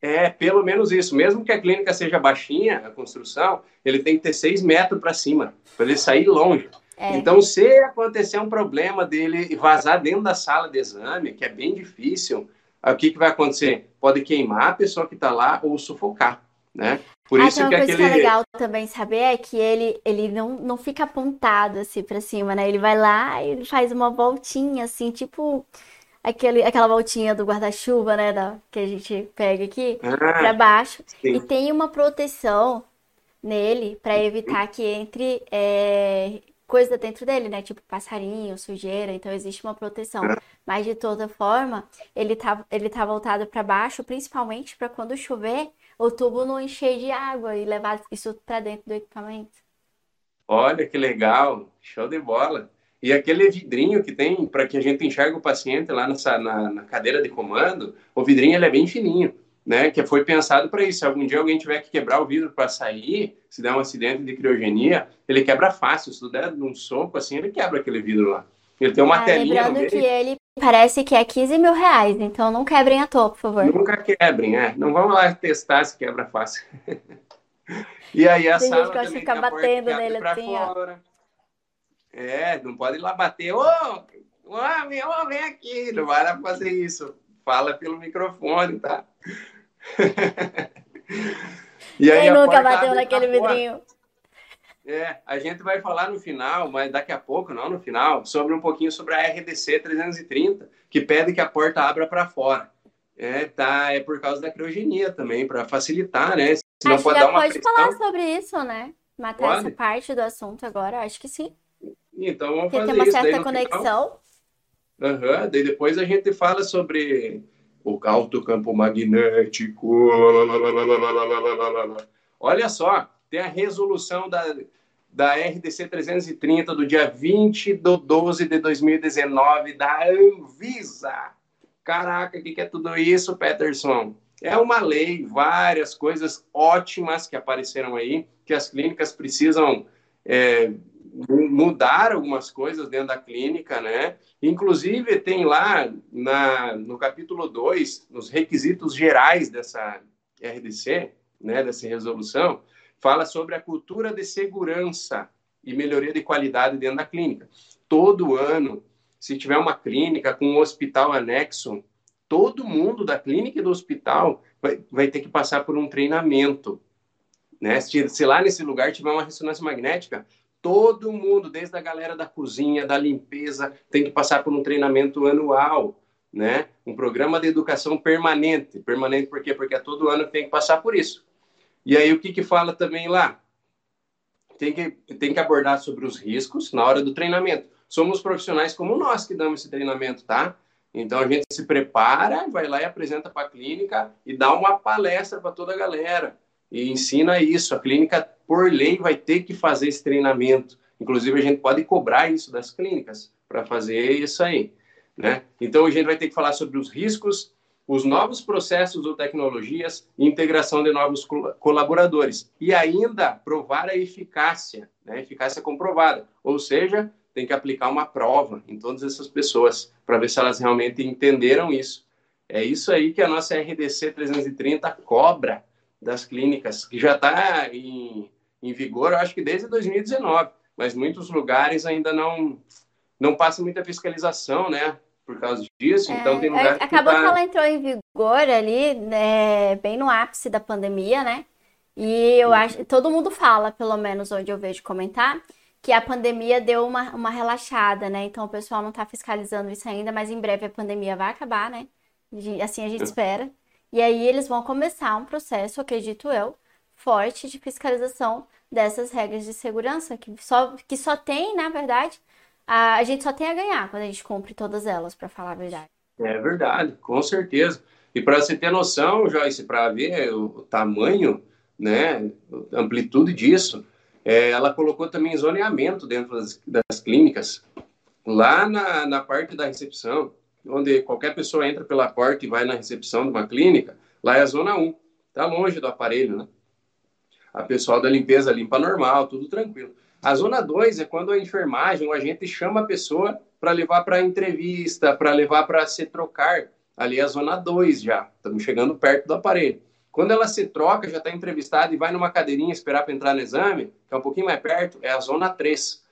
É, pelo menos isso. Mesmo que a clínica seja baixinha, a construção, ele tem que ter 6 metros para cima, para ele sair longe. É. Então, se acontecer um problema dele vazar dentro da sala de exame, que é bem difícil, o que, que vai acontecer? Pode queimar a pessoa que está lá ou sufocar, né? Por ah, isso então que uma coisa aquele... que é legal também saber é que ele, ele não, não fica apontado assim para cima, né? Ele vai lá e faz uma voltinha assim, tipo aquele, aquela voltinha do guarda-chuva, né? Da, que a gente pega aqui ah, para baixo. Sim. E tem uma proteção nele para evitar que entre é, coisa dentro dele, né? Tipo passarinho, sujeira. Então existe uma proteção. Mas de toda forma, ele tá, ele tá voltado para baixo, principalmente para quando chover o tubo não encher de água e levar isso para dentro do equipamento. Olha que legal, show de bola. E aquele vidrinho que tem para que a gente enxergue o paciente lá nessa, na, na, cadeira de comando, o vidrinho ele é bem fininho, né? Que foi pensado para isso. Se algum dia alguém tiver que quebrar o vidro para sair, se der um acidente de criogenia, ele quebra fácil. Se tu der um soco assim, ele quebra aquele vidro lá. Ele tem uma ah, telinha. Lembrando que ele Parece que é 15 mil reais, então não quebrem à toa, por favor. Nunca quebrem, é. Não vamos lá testar se quebra fácil. e aí a Tem sala gente que ficar batendo nele assim, fora. ó. É, não pode ir lá bater. Ô, oh, oh, vem aqui. Não vai lá fazer isso. Fala pelo microfone, tá? e aí Quem nunca bateu naquele vidrinho? É, a gente vai falar no final, mas daqui a pouco, não no final, sobre um pouquinho sobre a RDC 330, que pede que a porta abra para fora. É, tá, é por causa da criogenia também, para facilitar, né? Senão acho pode que já pode pressão. falar sobre isso, né? Matar pode? essa parte do assunto agora, acho que sim. Então vamos Porque fazer tem uma isso. certa conexão. Aham, uhum, daí depois a gente fala sobre o alto campo magnético. Olha só, tem a resolução da, da RDC 330 do dia 20 de 12 de 2019 da Anvisa. Caraca, o que, que é tudo isso, Peterson? É uma lei, várias coisas ótimas que apareceram aí, que as clínicas precisam é, mudar algumas coisas dentro da clínica, né? Inclusive, tem lá na, no capítulo 2, nos requisitos gerais dessa RDC, né, dessa resolução, fala sobre a cultura de segurança e melhoria de qualidade dentro da clínica. Todo ano, se tiver uma clínica com um hospital anexo, todo mundo da clínica e do hospital vai, vai ter que passar por um treinamento. Né? Se, se lá nesse lugar tiver uma ressonância magnética, Todo mundo, desde a galera da cozinha, da limpeza, tem que passar por um treinamento anual, né? Um programa de educação permanente. Permanente por quê? Porque é todo ano tem que passar por isso. E aí o que que fala também lá? Tem que, tem que abordar sobre os riscos na hora do treinamento. Somos profissionais como nós que damos esse treinamento, tá? Então a gente se prepara, vai lá e apresenta para a clínica e dá uma palestra para toda a galera e ensina isso. A clínica, por lei, vai ter que fazer esse treinamento. Inclusive, a gente pode cobrar isso das clínicas para fazer isso aí. Né? Então, a gente vai ter que falar sobre os riscos, os novos processos ou tecnologias integração de novos colaboradores. E ainda provar a eficácia, né? eficácia comprovada. Ou seja, tem que aplicar uma prova em todas essas pessoas para ver se elas realmente entenderam isso. É isso aí que a nossa RDC 330 cobra das clínicas, que já está em, em vigor, eu acho que desde 2019, mas muitos lugares ainda não, não passa muita fiscalização, né? Por causa disso, é, então tem é, Acabou que, tá... que ela entrou em vigor ali, né, bem no ápice da pandemia, né? E eu acho, todo mundo fala, pelo menos onde eu vejo comentar, que a pandemia deu uma, uma relaxada, né? Então o pessoal não está fiscalizando isso ainda, mas em breve a pandemia vai acabar, né? Assim a gente espera. E aí eles vão começar um processo, acredito eu, forte de fiscalização dessas regras de segurança, que só, que só tem, na verdade, a, a gente só tem a ganhar quando a gente cumpre todas elas, para falar a verdade. É verdade, com certeza. E para você ter noção, Joyce, para ver o tamanho, né, amplitude disso, é, ela colocou também zoneamento dentro das, das clínicas, lá na, na parte da recepção onde qualquer pessoa entra pela porta e vai na recepção de uma clínica, lá é a zona 1, tá longe do aparelho, né? A pessoal da limpeza limpa normal, tudo tranquilo. A zona 2 é quando a enfermagem, o agente chama a pessoa para levar para entrevista, para levar para se trocar. Ali é a zona 2 já, estamos chegando perto do aparelho. Quando ela se troca, já está entrevistada e vai numa cadeirinha esperar para entrar no exame, que é um pouquinho mais perto, é a zona 3.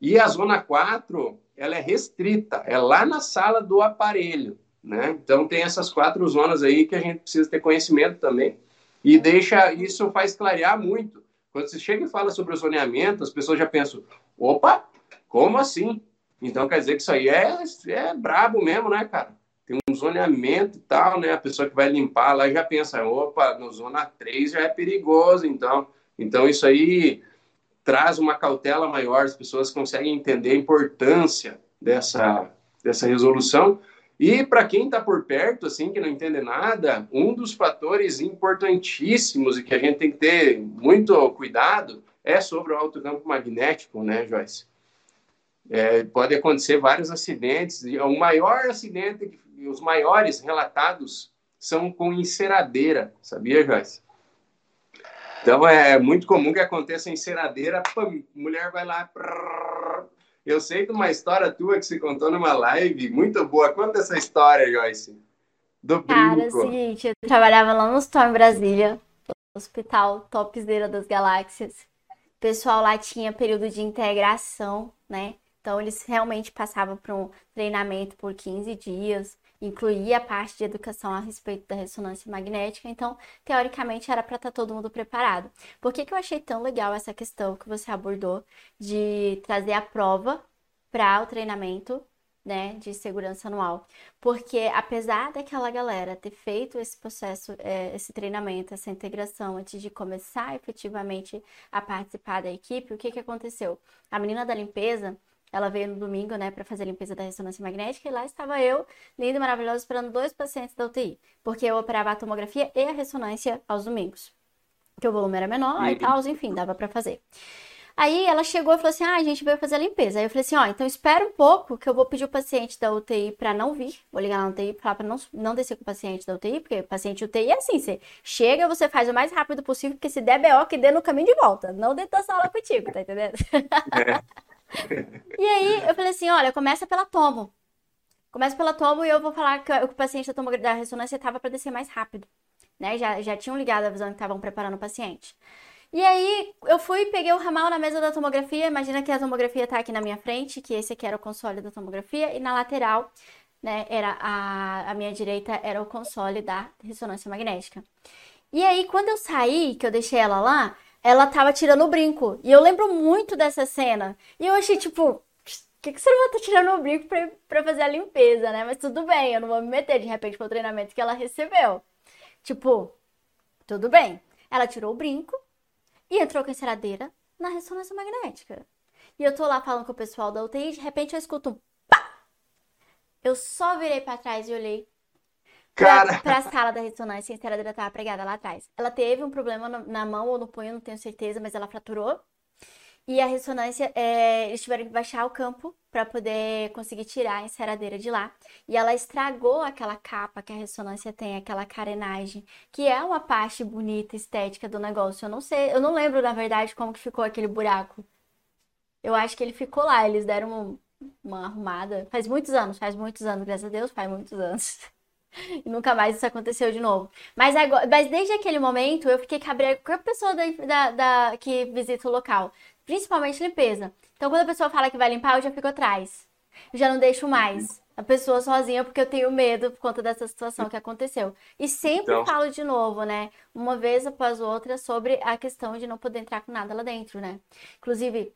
E a zona 4 ela é restrita, é lá na sala do aparelho, né? Então tem essas quatro zonas aí que a gente precisa ter conhecimento também e deixa isso faz clarear muito. Quando você chega e fala sobre o zoneamento, as pessoas já pensam: opa, como assim? Então quer dizer que isso aí é, é brabo mesmo, né, cara? Tem um zoneamento e tal, né? A pessoa que vai limpar lá já pensa: opa, no zona 3 já é perigoso, então. Então isso aí traz uma cautela maior, as pessoas conseguem entender a importância dessa, dessa resolução. E para quem está por perto, assim, que não entende nada, um dos fatores importantíssimos e que a gente tem que ter muito cuidado é sobre o alto campo magnético, né, Joyce? É, pode acontecer vários acidentes, e o maior acidente, os maiores relatados são com enceradeira, sabia, Joyce? Então é muito comum que aconteça em enceradeira, pam, mulher vai lá. Prrr. Eu sei de uma história tua que se contou numa live muito boa. Conta essa história, Joyce. Do Cara, brinco. é o seguinte, eu trabalhava lá no Storm Brasília, hospital topzera das galáxias. O pessoal lá tinha período de integração, né? Então eles realmente passavam por um treinamento por 15 dias incluía a parte de educação a respeito da ressonância magnética, então, teoricamente, era para estar tá todo mundo preparado. Por que, que eu achei tão legal essa questão que você abordou de trazer a prova para o treinamento né, de segurança anual. Porque apesar daquela galera ter feito esse processo, é, esse treinamento, essa integração antes de começar efetivamente a participar da equipe, o que que aconteceu? A menina da limpeza, ela veio no domingo, né, para fazer a limpeza da ressonância magnética e lá estava eu, lindo e maravilhoso, esperando dois pacientes da UTI, porque eu operava a tomografia e a ressonância aos domingos. Que o volume era menor e, e tal, enfim, dava para fazer. Aí ela chegou e falou assim: ah, a gente veio fazer a limpeza. Aí eu falei assim: ó, então espera um pouco que eu vou pedir o paciente da UTI para não vir. Vou ligar na UTI e falar para não, não descer com o paciente da UTI, porque paciente UTI é assim: você chega, você faz o mais rápido possível, porque se der BO, que dê no caminho de volta, não dentro da sala contigo, tá entendendo? É. e aí eu falei assim: olha, começa pela tomo. Começa pela tomo e eu vou falar que o paciente da, tomo, da ressonância estava para descer mais rápido. Né? Já, já tinham ligado a visão que estavam preparando o paciente. E aí eu fui, peguei o ramal na mesa da tomografia. Imagina que a tomografia tá aqui na minha frente, que esse aqui era o console da tomografia, e na lateral, né, era a, a minha direita era o console da ressonância magnética. E aí, quando eu saí, que eu deixei ela lá, ela tava tirando o brinco. E eu lembro muito dessa cena. E eu achei, tipo, por que, que você não tá tirando o brinco pra, pra fazer a limpeza, né? Mas tudo bem, eu não vou me meter de repente pro treinamento que ela recebeu. Tipo, tudo bem. Ela tirou o brinco, e entrou com a enceradeira na ressonância magnética. E eu tô lá falando com o pessoal da UTI, de repente eu escuto um pá! Eu só virei para trás e olhei Cara. Pra, pra sala da ressonância a enceradeira tava pregada lá atrás. Ela teve um problema na mão ou no punho, não tenho certeza, mas ela fraturou. E a ressonância, é, eles tiveram que baixar o campo para poder conseguir tirar a enceradeira de lá. E ela estragou aquela capa que a ressonância tem, aquela carenagem, que é uma parte bonita, estética do negócio. Eu não sei, eu não lembro na verdade como que ficou aquele buraco. Eu acho que ele ficou lá, eles deram uma, uma arrumada. Faz muitos anos, faz muitos anos, graças a Deus, faz muitos anos. E nunca mais isso aconteceu de novo. Mas, agora, mas desde aquele momento eu fiquei cabreira com a pessoa da, da, da, que visita o local principalmente limpeza. Então, quando a pessoa fala que vai limpar, eu já fico atrás. Eu já não deixo mais a pessoa sozinha porque eu tenho medo por conta dessa situação que aconteceu. E sempre então... falo de novo, né? Uma vez após outra sobre a questão de não poder entrar com nada lá dentro, né? Inclusive,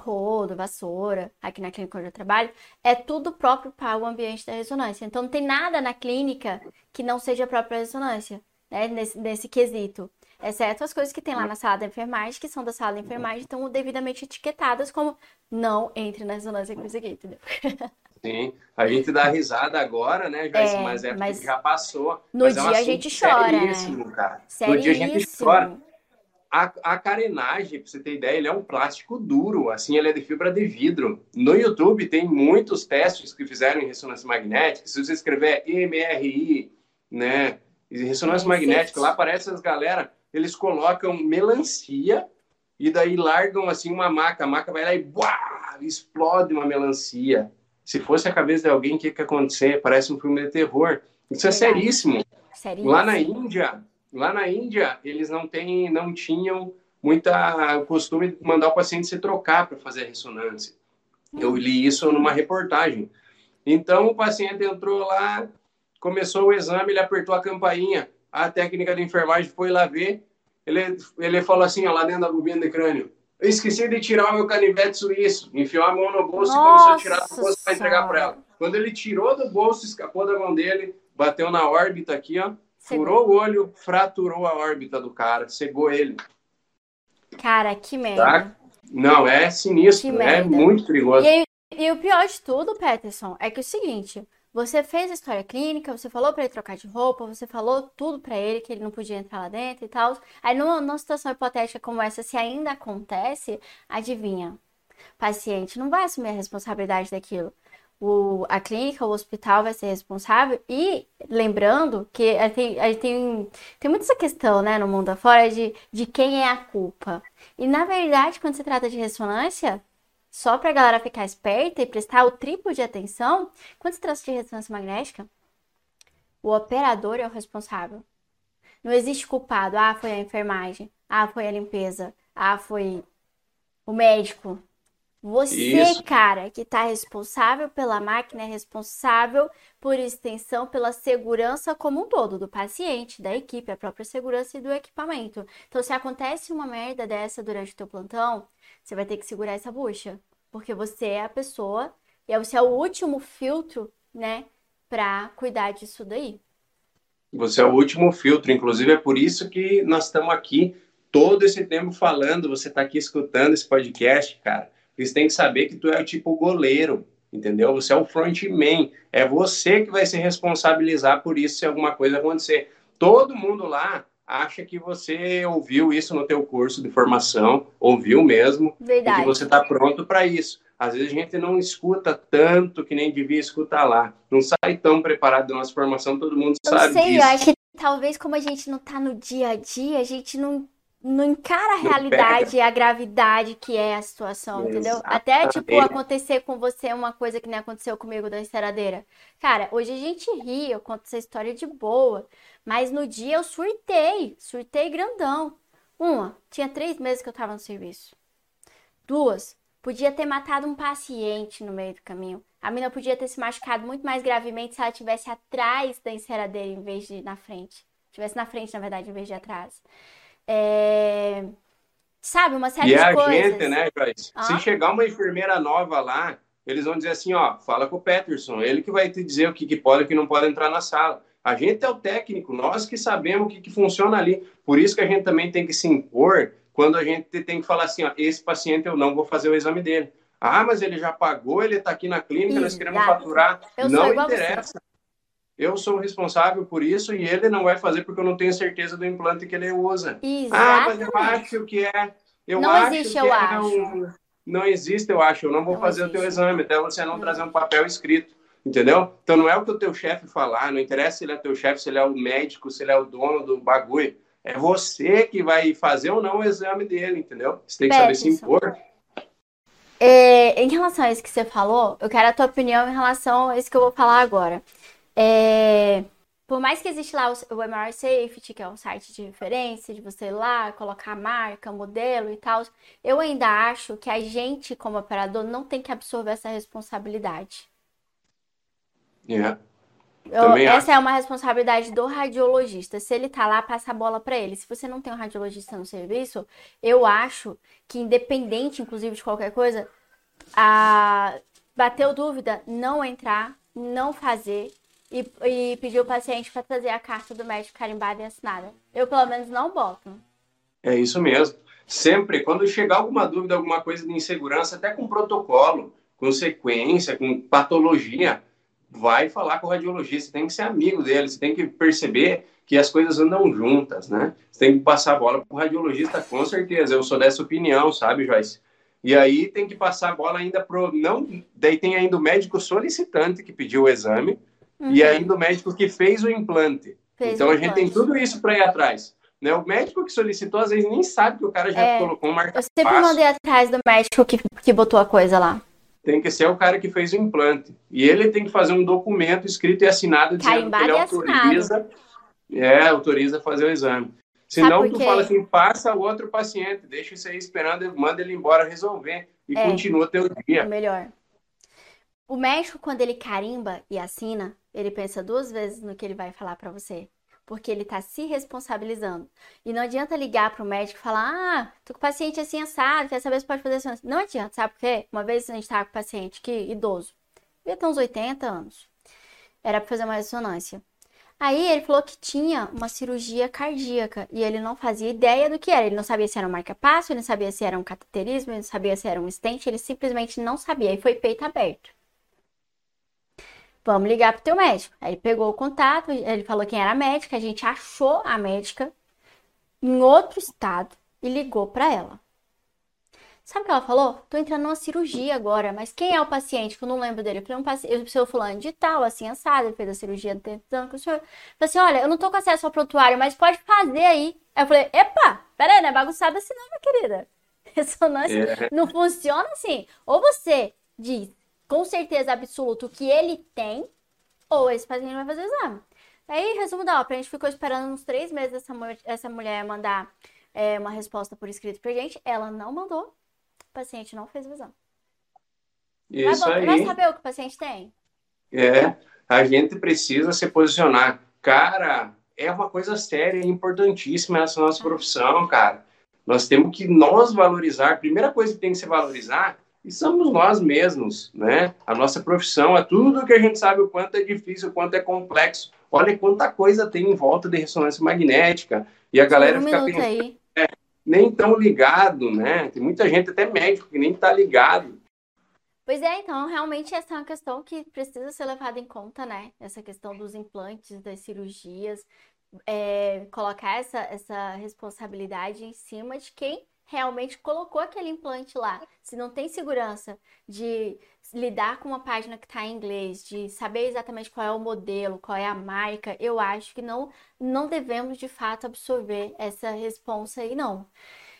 rodo, vassoura, aqui na clínica onde eu trabalho, é tudo próprio para o ambiente da ressonância. Então, não tem nada na clínica que não seja próprio para ressonância, né? Nesse, nesse quesito. Exceto as coisas que tem lá na sala da enfermagem, que são da sala da enfermagem, estão devidamente etiquetadas como não entre na ressonância com isso aqui, entendeu? Sim, a gente dá risada agora, né, Joyce? É, mas é mas já passou. No mas dia é um a gente chora, né? Cara. No dia a gente chora. A, a carenagem, pra você ter ideia, ele é um plástico duro, assim, ele é de fibra de vidro. No YouTube tem muitos testes que fizeram em ressonância magnética. Se você escrever MRI, né, ressonância magnética, lá aparece as galera eles colocam melancia e daí largam assim uma maca. A maca vai lá e buá, explode uma melancia. Se fosse a cabeça de alguém, o que, que ia acontecer? Parece um filme de terror. Isso é seríssimo. seríssimo. Lá na Índia, lá na Índia, eles não têm, não tinham muita costume de mandar o paciente se trocar para fazer a ressonância. Eu li isso numa reportagem. Então o paciente entrou lá, começou o exame, ele apertou a campainha a técnica de enfermagem foi lá ver, ele, ele falou assim, ó, lá dentro da bobina de crânio, eu esqueci de tirar o meu canivete suíço, enfiou a mão no bolso Nossa e começou a tirar do bolso para entregar para ela. Quando ele tirou do bolso, escapou da mão dele, bateu na órbita aqui, ó, furou o olho, fraturou a órbita do cara, cegou ele. Cara, que merda. Tá? Não, é sinistro, é muito perigoso. E, e o pior de tudo, Peterson, é que é o seguinte, você fez a história clínica, você falou para ele trocar de roupa, você falou tudo para ele que ele não podia entrar lá dentro e tal. Aí numa, numa situação hipotética como essa, se ainda acontece, adivinha? Paciente não vai assumir a responsabilidade daquilo. O, a clínica, o hospital vai ser responsável. E lembrando que tem, tem, tem muito essa questão né, no mundo afora de, de quem é a culpa. E na verdade, quando se trata de ressonância, só para a galera ficar esperta e prestar o triplo de atenção, quando se trata de ressonância magnética, o operador é o responsável. Não existe culpado. Ah, foi a enfermagem. Ah, foi a limpeza. Ah, foi o médico. Você, Isso. cara, que está responsável pela máquina, é responsável por extensão pela segurança como um todo, do paciente, da equipe, a própria segurança e do equipamento. Então, se acontece uma merda dessa durante o teu plantão, você vai ter que segurar essa bucha, porque você é a pessoa E você é o último filtro, né, para cuidar disso daí. Você é o último filtro, inclusive é por isso que nós estamos aqui todo esse tempo falando, você está aqui escutando esse podcast, cara. Você tem que saber que tu é o tipo goleiro, entendeu? Você é o frontman, é você que vai se responsabilizar por isso se alguma coisa acontecer. Todo mundo lá acha que você ouviu isso no teu curso de formação, ouviu mesmo, Verdade. e que você está pronto para isso. Às vezes a gente não escuta tanto que nem devia escutar lá. Não sai tão preparado da nossa formação, todo mundo eu sabe sei, disso. Eu acho que talvez como a gente não está no dia a dia, a gente não não encara a realidade e a gravidade que é a situação, Exatamente. entendeu? Até, tipo, acontecer com você uma coisa que nem aconteceu comigo da enceradeira. Cara, hoje a gente ri, eu conto essa história de boa, mas no dia eu surtei, surtei grandão. Uma, tinha três meses que eu tava no serviço. Duas, podia ter matado um paciente no meio do caminho. A mina podia ter se machucado muito mais gravemente se ela tivesse atrás da enceradeira em vez de na frente. Tivesse na frente, na verdade, em vez de atrás. É... Sabe, uma série e de é coisas. E a gente, né, Joyce? Ah? Se chegar uma enfermeira nova lá, eles vão dizer assim, ó, fala com o Peterson, ele que vai te dizer o que, que pode e o que não pode entrar na sala. A gente é o técnico, nós que sabemos o que, que funciona ali. Por isso que a gente também tem que se impor quando a gente tem que falar assim, ó, esse paciente eu não vou fazer o exame dele. Ah, mas ele já pagou, ele está aqui na clínica, nós queremos faturar. Eu não interessa. Eu sou responsável por isso e ele não vai fazer porque eu não tenho certeza do implante que ele usa. Exatamente. Ah, mas eu acho que é. Eu não acho existe, eu é acho. Um... Não existe, eu acho. Eu não vou não fazer existe. o teu exame até você não, trazer um papel escrito. Entendeu? Então não é o que o teu chefe falar, não interessa se ele é teu chefe, se ele é o médico, se ele é o dono do bagulho. É você que vai fazer ou não o exame dele, entendeu? Você tem que saber se impor. É, em relação a isso que você falou, eu quero a tua opinião em relação a isso que eu vou falar agora. É, por mais que exista lá o, o MRI Safety, que é um site de referência, de você ir lá, colocar a marca, modelo e tal, eu ainda acho que a gente, como operador, não tem que absorver essa responsabilidade. Yeah. Eu, essa é uma responsabilidade do radiologista. Se ele tá lá, passa a bola para ele. Se você não tem um radiologista no serviço, eu acho que independente, inclusive, de qualquer coisa, a bateu dúvida, não entrar, não fazer e, e pedir o paciente para trazer a carta do médico carimbada e assinada. Eu, pelo menos, não boto. É isso mesmo. Sempre, quando chegar alguma dúvida, alguma coisa de insegurança, até com protocolo, com sequência, com patologia, vai falar com o radiologista, tem que ser amigo dele, você tem que perceber que as coisas andam juntas, né? Você tem que passar a bola para o radiologista, com certeza. Eu sou dessa opinião, sabe, Joyce? E aí tem que passar a bola ainda pro não, daí tem ainda o médico solicitante que pediu o exame uhum. e ainda o médico que fez o implante. Fez então o a gente tem tudo isso para ir atrás. Né? O médico que solicitou às vezes nem sabe que o cara já é, colocou um marca Eu sempre mandei atrás do médico que, que botou a coisa lá tem que ser o cara que fez o implante. E ele tem que fazer um documento escrito e assinado dizendo que ele autoriza, é, autoriza fazer o exame. Senão tu fala assim, passa o outro paciente, deixa isso aí esperando, manda ele embora resolver e é, continua teu dia. É melhor. O médico, quando ele carimba e assina, ele pensa duas vezes no que ele vai falar para você porque ele está se responsabilizando. E não adianta ligar para o médico e falar: ah, tô com o paciente assim assado, quer saber se pode fazer assim. Não adianta, sabe por quê? Uma vez a gente estava com paciente que idoso, devia ter uns 80 anos, era para fazer uma ressonância. Aí ele falou que tinha uma cirurgia cardíaca e ele não fazia ideia do que era. Ele não sabia se era um marca-passo, ele não sabia se era um cateterismo, ele não sabia se era um stent, ele simplesmente não sabia. E foi peito aberto. Vamos ligar pro teu médico. Aí ele pegou o contato, ele falou quem era a médica, a gente achou a médica em outro estado e ligou para ela. Sabe o que ela falou? Tô entrando numa cirurgia agora, mas quem é o paciente? Que eu não lembro dele. Eu falei, um paciente, o seu fulano de tal, assim, assado, ele fez a cirurgia tentando com o senhor. Eu falei assim, olha, eu não tô com acesso ao prontuário, mas pode fazer aí. Aí eu falei, epa, peraí, não é bagunçado assim não, minha querida. Ressonância é. não funciona assim. Ou você diz, com certeza absoluta o que ele tem, ou esse paciente vai fazer o exame. Aí, resumo da ópera, a gente ficou esperando uns três meses essa, essa mulher mandar é, uma resposta por escrito pra gente. Ela não mandou, o paciente não fez o exame. Isso vai, aí. vai saber o que o paciente tem? É, a gente precisa se posicionar. Cara, é uma coisa séria e importantíssima essa nossa profissão, cara. Nós temos que nós valorizar. A primeira coisa que tem que se valorizar E somos nós mesmos, né? A nossa profissão, é tudo que a gente sabe o quanto é difícil, o quanto é complexo. Olha quanta coisa tem em volta de ressonância magnética. E a galera um fica pensando, é, nem tão ligado, né? Tem muita gente, até médico, que nem está ligado. Pois é, então realmente essa é uma questão que precisa ser levada em conta, né? Essa questão dos implantes, das cirurgias, é, colocar essa, essa responsabilidade em cima de quem realmente colocou aquele implante lá. Se não tem segurança de lidar com uma página que está em inglês, de saber exatamente qual é o modelo, qual é a marca, eu acho que não, não devemos de fato absorver essa responsa aí, não.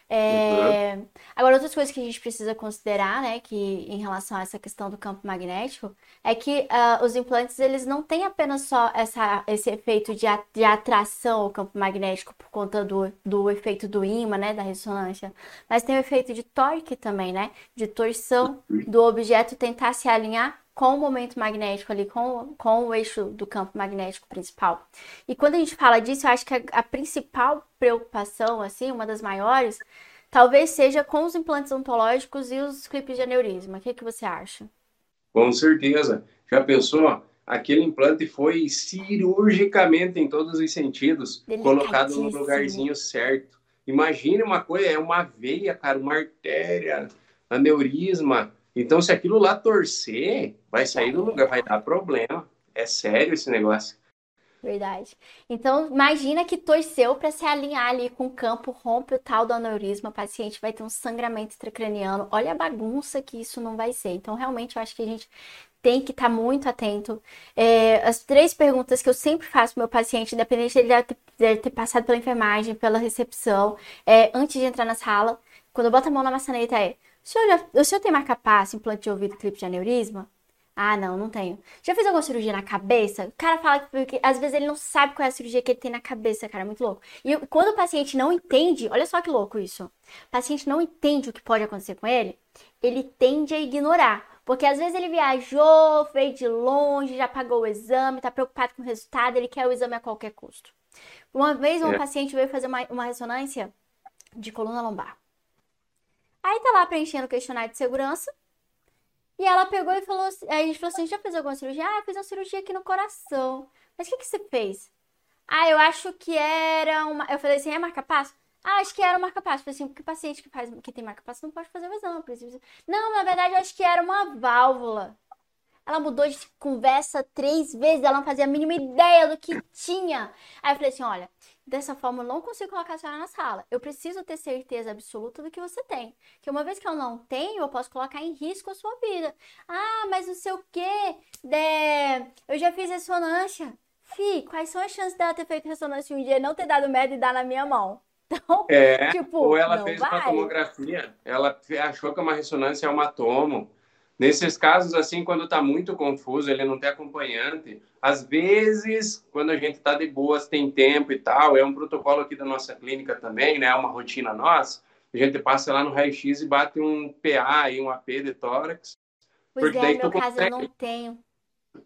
É... Uhum. Agora, outras coisas que a gente precisa considerar, né, que em relação a essa questão do campo magnético, é que uh, os implantes, eles não têm apenas só essa, esse efeito de, de atração ao campo magnético por conta do, do efeito do ímã, né, da ressonância, mas tem o efeito de torque também, né, de torção do objeto tentar se alinhar com o momento magnético ali, com, com o eixo do campo magnético principal. E quando a gente fala disso, eu acho que a, a principal preocupação, assim, uma das maiores, talvez seja com os implantes ontológicos e os clipes de aneurisma. O que, que você acha? Com certeza. Já pensou? Aquele implante foi cirurgicamente, em todos os sentidos, colocado no lugarzinho certo. Imagine uma coisa, é uma veia, cara, uma artéria, aneurisma então, se aquilo lá torcer, vai sair do lugar, vai dar problema. É sério esse negócio. Verdade. Então, imagina que torceu para se alinhar ali com o campo, rompe o tal do aneurisma, o paciente vai ter um sangramento intracraniano. Olha a bagunça que isso não vai ser. Então, realmente, eu acho que a gente tem que estar tá muito atento. É, as três perguntas que eu sempre faço pro meu paciente, independente dele ter, ter passado pela enfermagem, pela recepção, é, antes de entrar na sala, quando eu boto a mão na maçaneta, é o senhor, já, o senhor tem marca-passo, implante de ouvido, clipe de aneurisma? Ah, não, não tenho. Já fez alguma cirurgia na cabeça? O cara fala que, que às vezes ele não sabe qual é a cirurgia que ele tem na cabeça, cara, é muito louco. E quando o paciente não entende, olha só que louco isso. O paciente não entende o que pode acontecer com ele, ele tende a ignorar. Porque às vezes ele viajou, veio de longe, já pagou o exame, tá preocupado com o resultado, ele quer o exame a qualquer custo. Uma vez um é. paciente veio fazer uma, uma ressonância de coluna lombar. Aí tá lá preenchendo o questionário de segurança. E ela pegou e falou assim, aí a gente falou assim, já fez alguma cirurgia? Ah, fiz uma cirurgia aqui no coração. Mas o que, que você fez? Ah, eu acho que era uma. Eu falei assim, é marca-passo? Ah, acho que era um marca-passo. Assim, porque paciente que, faz, que tem marca-passo não pode fazer o exame. Não, na verdade, eu acho que era uma válvula. Ela mudou de conversa três vezes, ela não fazia a mínima ideia do que tinha. Aí eu falei assim: olha, Dessa forma, eu não consigo colocar a senhora na sala. Eu preciso ter certeza absoluta do que você tem. Que uma vez que eu não tenho, eu posso colocar em risco a sua vida. Ah, mas não sei o quê. De... Eu já fiz ressonância. Fi, quais são as chances dela ter feito ressonância um dia e não ter dado merda e dar na minha mão? Então, é, tipo, ou ela fez vai. uma tomografia, ela achou que uma ressonância é um atomo. Nesses casos, assim, quando está muito confuso, ele não tem acompanhante, às vezes, quando a gente está de boas, tem tempo e tal, é um protocolo aqui da nossa clínica também, né? É uma rotina nossa. A gente passa lá no raio-x e bate um PA e um AP de tórax. Pois porque é, daí no meu caso consegue... eu não tenho.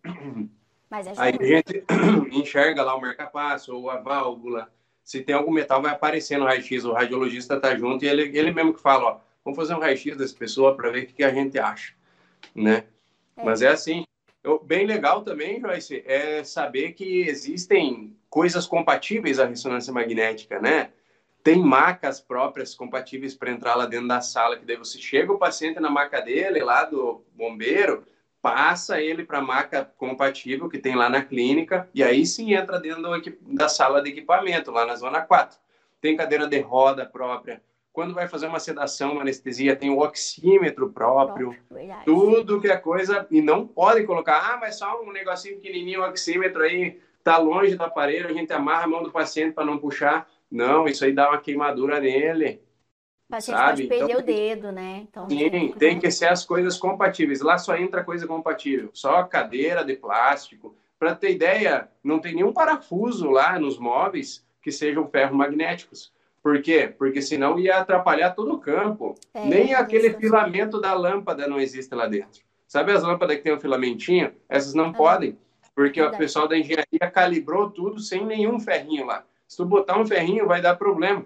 Mas ajuda. Aí a gente enxerga lá o marca-passo ou a válvula. Se tem algum metal, vai aparecer no raio-x. O radiologista está junto e ele, ele mesmo que fala, ó, vamos fazer um raio-x dessa pessoa para ver o que a gente acha né? É. Mas é assim. Eu, bem legal também, Joyce, é saber que existem coisas compatíveis à ressonância magnética, né? Tem macas próprias compatíveis para entrar lá dentro da sala, que daí você chega o paciente na maca dele, lá do bombeiro, passa ele para a maca compatível que tem lá na clínica, e aí sim entra dentro da sala de equipamento, lá na zona 4. Tem cadeira de roda própria, quando vai fazer uma sedação, uma anestesia, tem o oxímetro próprio, Verdade. tudo que é coisa, e não pode colocar, ah, mas só um negocinho pequenininho, o oxímetro aí, tá longe do aparelho, a gente amarra a mão do paciente para não puxar. Não, isso aí dá uma queimadura nele. O paciente sabe? pode perder então, o dedo, né? Então, sim, tem que ser as coisas compatíveis. Lá só entra coisa compatível, só cadeira de plástico. Para ter ideia, não tem nenhum parafuso lá nos móveis que sejam ferro-magnéticos. Por quê? Porque senão ia atrapalhar todo o campo. É, Nem aquele filamento da lâmpada não existe lá dentro. Sabe as lâmpadas que tem um filamentinho? Essas não ah, podem, porque verdade. o pessoal da engenharia calibrou tudo sem nenhum ferrinho lá. Se tu botar um ferrinho, vai dar problema.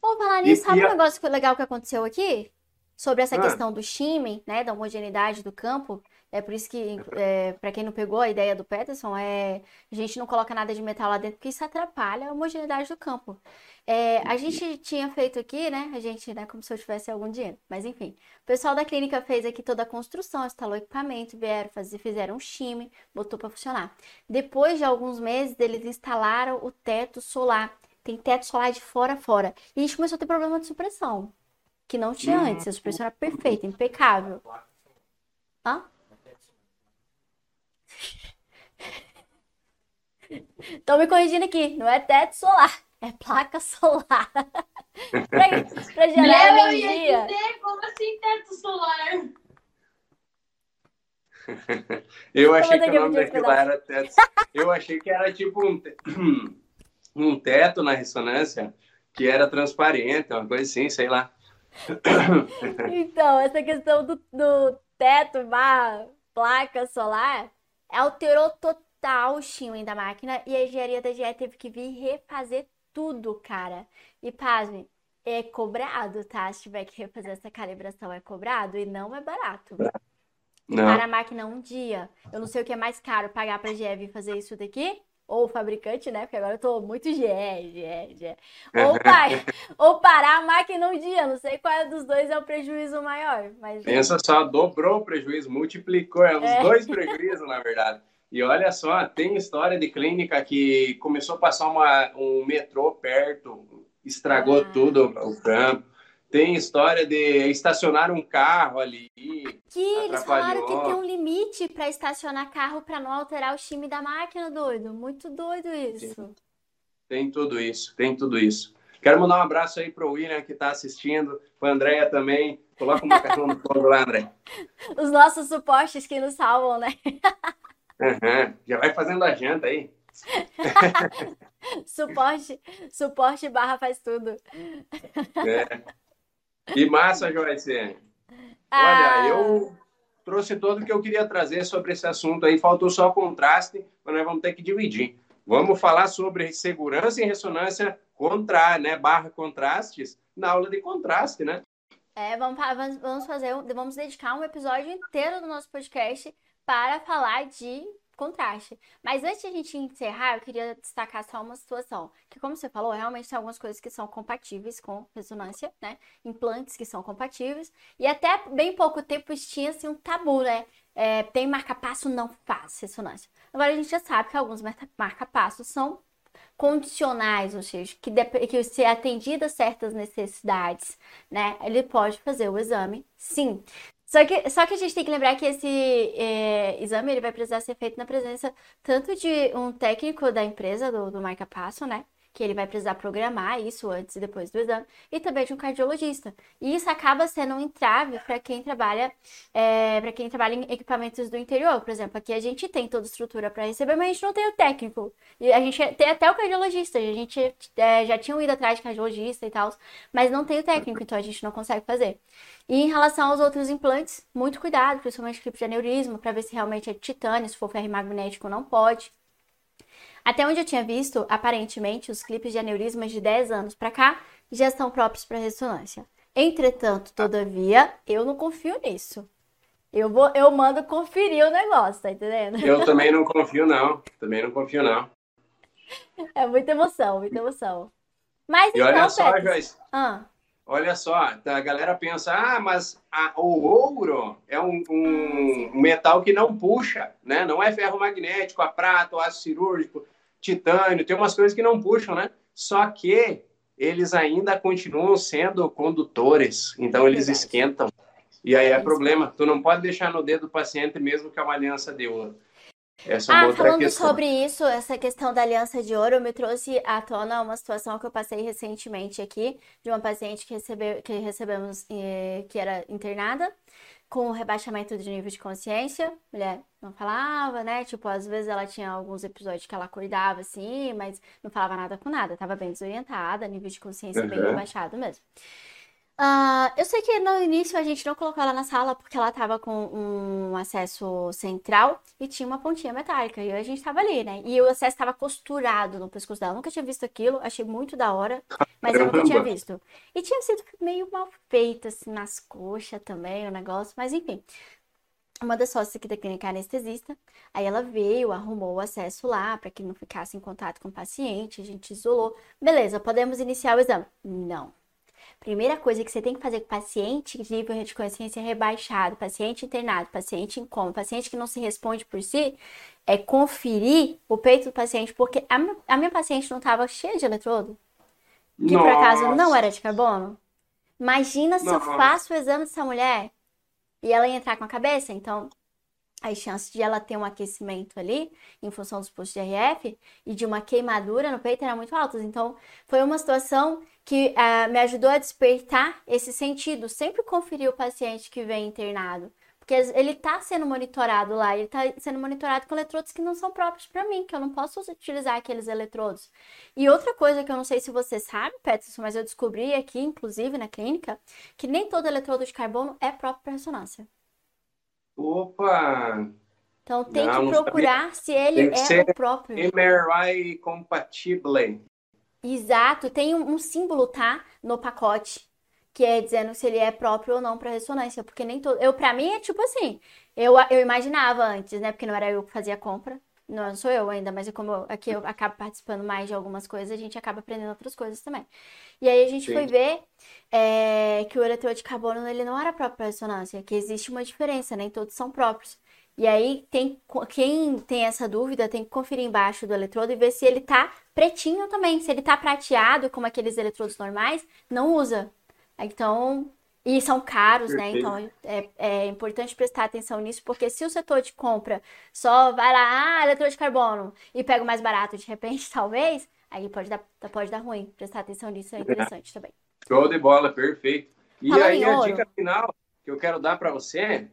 Pô, falar nisso, sabe e um negócio legal que aconteceu aqui? sobre essa ah. questão do shimmy, né, da homogeneidade do campo. É por isso que, é, para quem não pegou a ideia do Peterson, é, a gente não coloca nada de metal lá dentro, porque isso atrapalha a homogeneidade do campo. É, a gente tinha feito aqui, né? A gente, né? Como se eu tivesse algum dinheiro. Mas enfim. O pessoal da clínica fez aqui toda a construção, instalou equipamento, vieram fazer, fizeram um chime, botou para funcionar. Depois de alguns meses, eles instalaram o teto solar. Tem teto solar de fora a fora. E a gente começou a ter problema de supressão. Que não tinha hum. antes. A supressão era perfeita, impecável. Hã? Estão me corrigindo aqui. Não é teto solar. É placa solar. pra, pra gerar Não, energia. Dizer, como assim teto solar? eu achei que o nome daquilo era teto. Eu achei que era tipo um, um teto na ressonância que era transparente, uma coisa assim, sei lá. Então, essa questão do, do teto barra placa solar alterou total o shimmy da máquina e a engenharia da GE teve que vir refazer tudo, cara. E pasme, é cobrado, tá? Se tiver que refazer essa calibração, é cobrado e não é barato. Não. Para a máquina um dia. Eu não sei o que é mais caro, pagar para a GE fazer isso daqui ou o fabricante, né? Porque agora eu tô muito GE, GE, GE. Ou, pai, ou parar a máquina um dia. Não sei qual dos dois é o prejuízo maior. Mas... Pensa só, dobrou o prejuízo, multiplicou. É os é. dois prejuízos, na verdade. E olha só, tem história de clínica que começou a passar uma, um metrô perto, estragou ah. tudo o campo. Tem história de estacionar um carro ali. Que eles falaram que tem um limite para estacionar carro para não alterar o time da máquina, doido. Muito doido isso. Tem, tem tudo isso, tem tudo isso. Quero mandar um abraço aí pro William que está assistindo, para Andréia também. Coloca um macarrão no fogo lá, André. Os nossos suportes que nos salvam, né? Uhum. Já vai fazendo a janta aí. suporte, suporte barra faz tudo. É. E massa, Joyce. Ah. Olha, eu trouxe tudo o que eu queria trazer sobre esse assunto aí. Faltou só contraste, mas nós vamos ter que dividir. Vamos falar sobre segurança em ressonância contra, né, barra contrastes na aula de contraste, né? É, vamos, vamos fazer, vamos dedicar um episódio inteiro do nosso podcast para falar de contraste. Mas antes de a gente encerrar, eu queria destacar só uma situação. Que, como você falou, realmente tem algumas coisas que são compatíveis com ressonância, né? Implantes que são compatíveis. E até bem pouco tempo tinha-se um tabu, né? É, tem marca-passo, não faz ressonância. Agora a gente já sabe que alguns marca-passos são condicionais, ou seja, que, que se atendida certas necessidades, né, ele pode fazer o exame, sim. Só que, só que a gente tem que lembrar que esse é, exame ele vai precisar ser feito na presença tanto de um técnico da empresa, do, do marca passo, né? Que ele vai precisar programar isso antes e depois do exame, e também de um cardiologista. E isso acaba sendo um entrave para quem trabalha é, para quem trabalha em equipamentos do interior. Por exemplo, aqui a gente tem toda a estrutura para receber, mas a gente não tem o técnico. E a gente tem até o cardiologista, a gente é, já tinha ido atrás de cardiologista e tal, mas não tem o técnico, então a gente não consegue fazer. E em relação aos outros implantes, muito cuidado, principalmente clipe de aneurisma, para ver se realmente é titânio, se for ferro magnético não pode. Até onde eu tinha visto, aparentemente, os clipes de aneurismas de 10 anos para cá já são próprios para ressonância. Entretanto, todavia, eu não confio nisso. Eu vou, eu mando conferir o negócio, tá entendendo? Eu também não confio não, também não confio não. É muita emoção, muita emoção. Mas e então, olha só, Joyce, ah. olha só, a galera pensa, ah, mas a, o ouro é um, um, um, metal que não puxa, né? Não é ferro magnético, a prata, o aço cirúrgico titânio, tem umas coisas que não puxam, né? Só que eles ainda continuam sendo condutores, então eles esquentam. E aí é problema. Tu não pode deixar no dedo do paciente mesmo que é uma aliança de ouro. Essa é ah, falando questão. sobre isso, essa questão da aliança de ouro, me trouxe à tona uma situação que eu passei recentemente aqui, de uma paciente que, recebeu, que recebemos, eh, que era internada, com o rebaixamento de nível de consciência, mulher não falava, né? Tipo, às vezes ela tinha alguns episódios que ela acordava assim, mas não falava nada com nada, tava bem desorientada, nível de consciência uhum. bem rebaixado mesmo. Uh, eu sei que no início a gente não colocou ela na sala porque ela tava com um acesso central e tinha uma pontinha metálica. E a gente tava ali, né? E o acesso tava costurado no pescoço dela. Eu nunca tinha visto aquilo, achei muito da hora, mas eu nunca tinha visto. E tinha sido meio mal feito, assim, nas coxas também, o negócio, mas enfim. Uma das sócias aqui da clínica anestesista, aí ela veio, arrumou o acesso lá para que não ficasse em contato com o paciente, a gente isolou. Beleza, podemos iniciar o exame? Não Primeira coisa que você tem que fazer com paciente de nível de consciência rebaixado, paciente internado, paciente em coma, paciente que não se responde por si, é conferir o peito do paciente, porque a, minha, a minha paciente não estava cheia de eletrodo, que Nossa. por acaso não era de carbono. Imagina se Nossa. eu faço o exame dessa mulher e ela entrar com a cabeça, então as chances de ela ter um aquecimento ali, em função dos postos de RF, e de uma queimadura no peito eram muito altas. Então, foi uma situação que uh, me ajudou a despertar esse sentido. Sempre conferir o paciente que vem internado. Porque ele está sendo monitorado lá, ele está sendo monitorado com eletrodos que não são próprios para mim, que eu não posso utilizar aqueles eletrodos. E outra coisa que eu não sei se você sabe, Peterson, mas eu descobri aqui, inclusive na clínica, que nem todo eletrodo de carbono é próprio para ressonância. Opa! Então tem não, que procurar se ele é o próprio. MRI compatível. Exato, tem um, um, símbolo, tá? No pacote. Que é dizendo se ele é próprio ou não para ressonância. Porque nem todo. Eu, pra mim, é tipo assim. Eu, eu imaginava antes, né? Porque não era eu que fazia a compra. Não sou eu ainda, mas é como eu, aqui eu acabo participando mais de algumas coisas, a gente acaba aprendendo outras coisas também. E aí a gente Sim. foi ver é, que o eletrodo de carbono ele não era próprio para ressonância, que existe uma diferença, nem todos são próprios. E aí tem quem tem essa dúvida tem que conferir embaixo do eletrodo e ver se ele tá pretinho também. Se ele tá prateado, como aqueles eletrodos normais, não usa. Então, e são caros, né? Então é, é, importante prestar atenção nisso, porque se o setor de compra só vai lá, ah, eletrodo de carbono, e pega o mais barato de repente, talvez, aí pode dar, pode dar ruim. Prestar atenção nisso é interessante também. Show de bola, perfeito. E Falando aí a dica final que eu quero dar para você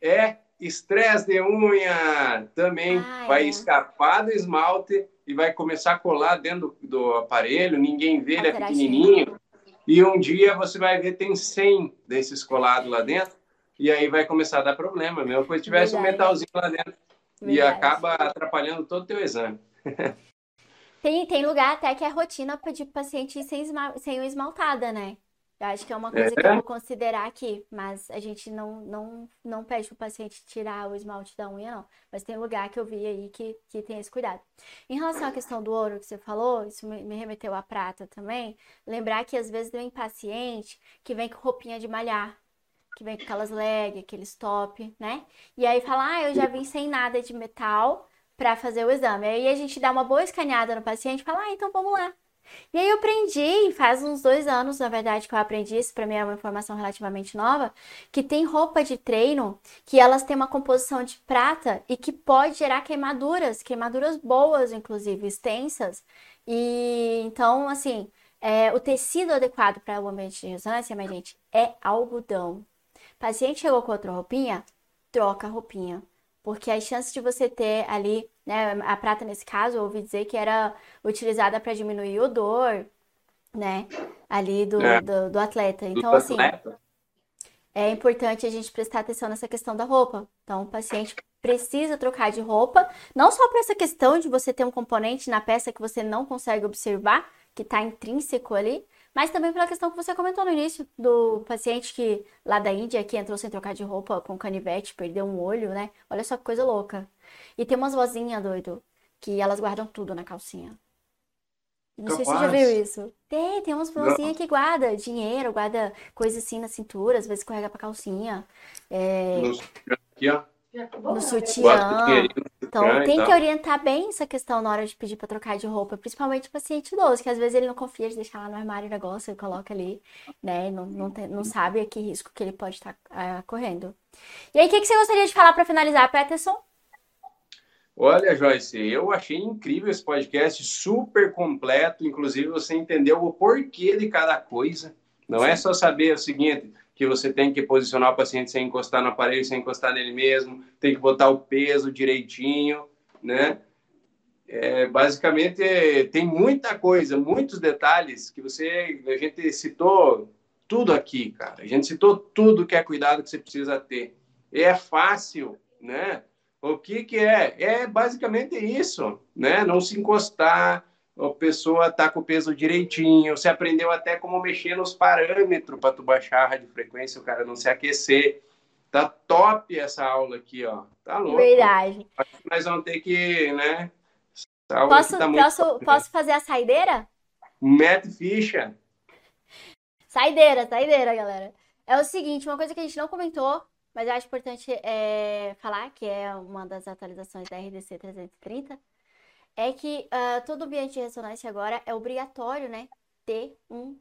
é estresse de unha. Também ah, vai é. escapar do esmalte e vai começar a colar dentro do, do aparelho, ninguém vê, ele é pequenininho e um dia você vai ver tem 100 desses colados lá dentro, e aí vai começar a dar problema. Mesmo se tivesse Verdade. um metalzinho lá dentro Verdade. e acaba atrapalhando todo o teu exame. tem, tem lugar até que é rotina pedir paciente sem, esmal, sem esmaltada, né? Eu acho que é uma coisa é. que eu vou considerar aqui, mas a gente não, não, não pede para o paciente tirar o esmalte da unha, não. Mas tem lugar que eu vi aí que, que tem esse cuidado. Em relação à questão do ouro que você falou, isso me, me remeteu à prata também. Lembrar que às vezes vem paciente que vem com roupinha de malhar, que vem com aquelas leg, aqueles top, né? E aí fala, ah, eu já vim sem nada de metal para fazer o exame. Aí a gente dá uma boa escaneada no paciente e fala, ah, então vamos lá e aí eu aprendi, faz uns dois anos, na verdade, que eu aprendi, isso para mim é uma informação relativamente nova, que tem roupa de treino que elas têm uma composição de prata e que pode gerar queimaduras, queimaduras boas, inclusive, extensas. E então, assim, é, o tecido adequado para o ambiente de ressonância, minha gente, é algodão. O paciente chegou com outra roupinha, troca a roupinha. Porque as chances de você ter ali né? A prata, nesse caso, eu ouvi dizer que era utilizada para diminuir o dor, né? Ali do, é. do, do, atleta. Então, do assim, atleta. é importante a gente prestar atenção nessa questão da roupa. Então, o paciente precisa trocar de roupa, não só para essa questão de você ter um componente na peça que você não consegue observar, que está intrínseco ali, mas também pela questão que você comentou no início, do paciente que lá da Índia que entrou sem trocar de roupa com canivete, perdeu um olho, né? Olha só que coisa louca. E tem umas vozinhas, doido, que elas guardam tudo na calcinha. Não Capaz. sei se você já viu isso. Tem, tem umas vozinhas que guarda dinheiro, guarda coisa assim na cintura, às vezes correga pra calcinha. É... Aqui, ó no sutiã. Então tem que orientar bem essa questão na hora de pedir para trocar de roupa, principalmente o paciente idoso, que às vezes ele não confia de deixar lá no armário o negócio, ele coloca ali, né? Não, não, tem, não sabe a que risco que ele pode estar tá, uh, correndo. E aí, o que, que você gostaria de falar para finalizar, Peterson? Olha, Joyce, eu achei incrível esse podcast, super completo. Inclusive, você entendeu o porquê de cada coisa. Não Sim. é só saber o seguinte, que você tem que posicionar o paciente sem encostar no aparelho, sem encostar nele mesmo, tem que botar o peso direitinho, né? É, basicamente, tem muita coisa, muitos detalhes que você, a gente citou tudo aqui, cara. A gente citou tudo que é cuidado que você precisa ter. E é fácil, né? O que que é? É basicamente isso, né? Não se encostar, a pessoa tá com o peso direitinho, você aprendeu até como mexer nos parâmetros para tu baixar a radiofrequência, o cara não se aquecer. Tá top essa aula aqui, ó. Tá louco. Verdade. Acho que nós vamos ter que, né? Posso, tá posso, top, posso fazer a saideira? Mete ficha. Saideira, saideira, galera. É o seguinte, uma coisa que a gente não comentou, mas eu acho importante é, falar, que é uma das atualizações da RDC 330, é que uh, todo ambiente de ressonância agora é obrigatório, né, ter um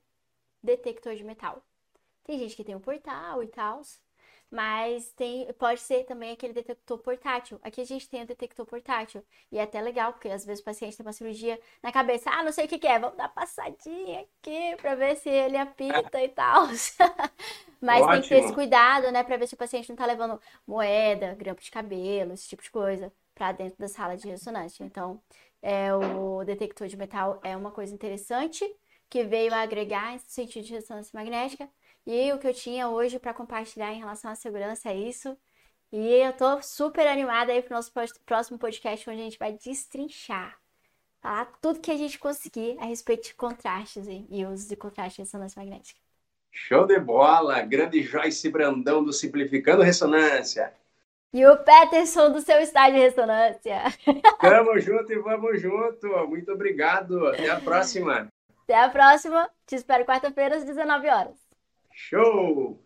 detector de metal. Tem gente que tem um portal e tal, mas tem, pode ser também aquele detector portátil. Aqui a gente tem o detector portátil. E é até legal, porque às vezes o paciente tem uma cirurgia na cabeça. Ah, não sei o que, que é, vamos dar passadinha aqui para ver se ele apita e tal. mas Ótimo. tem que ter esse cuidado, né, para ver se o paciente não tá levando moeda, grampo de cabelo, esse tipo de coisa, para dentro da sala de ressonância. Então, é, o detector de metal é uma coisa interessante que veio agregar esse sentido de ressonância magnética e o que eu tinha hoje para compartilhar em relação à segurança é isso. E eu tô super animada aí pro nosso próximo podcast, onde a gente vai destrinchar, falar tudo que a gente conseguir a respeito de contrastes e usos de contraste de ressonância magnética. Show de bola! Grande Joyce Brandão do Simplificando Ressonância. E o Peterson do seu estádio de ressonância. Tamo junto e vamos junto. Muito obrigado. Até a próxima. Até a próxima. Te espero quarta-feira às 19 horas. Show!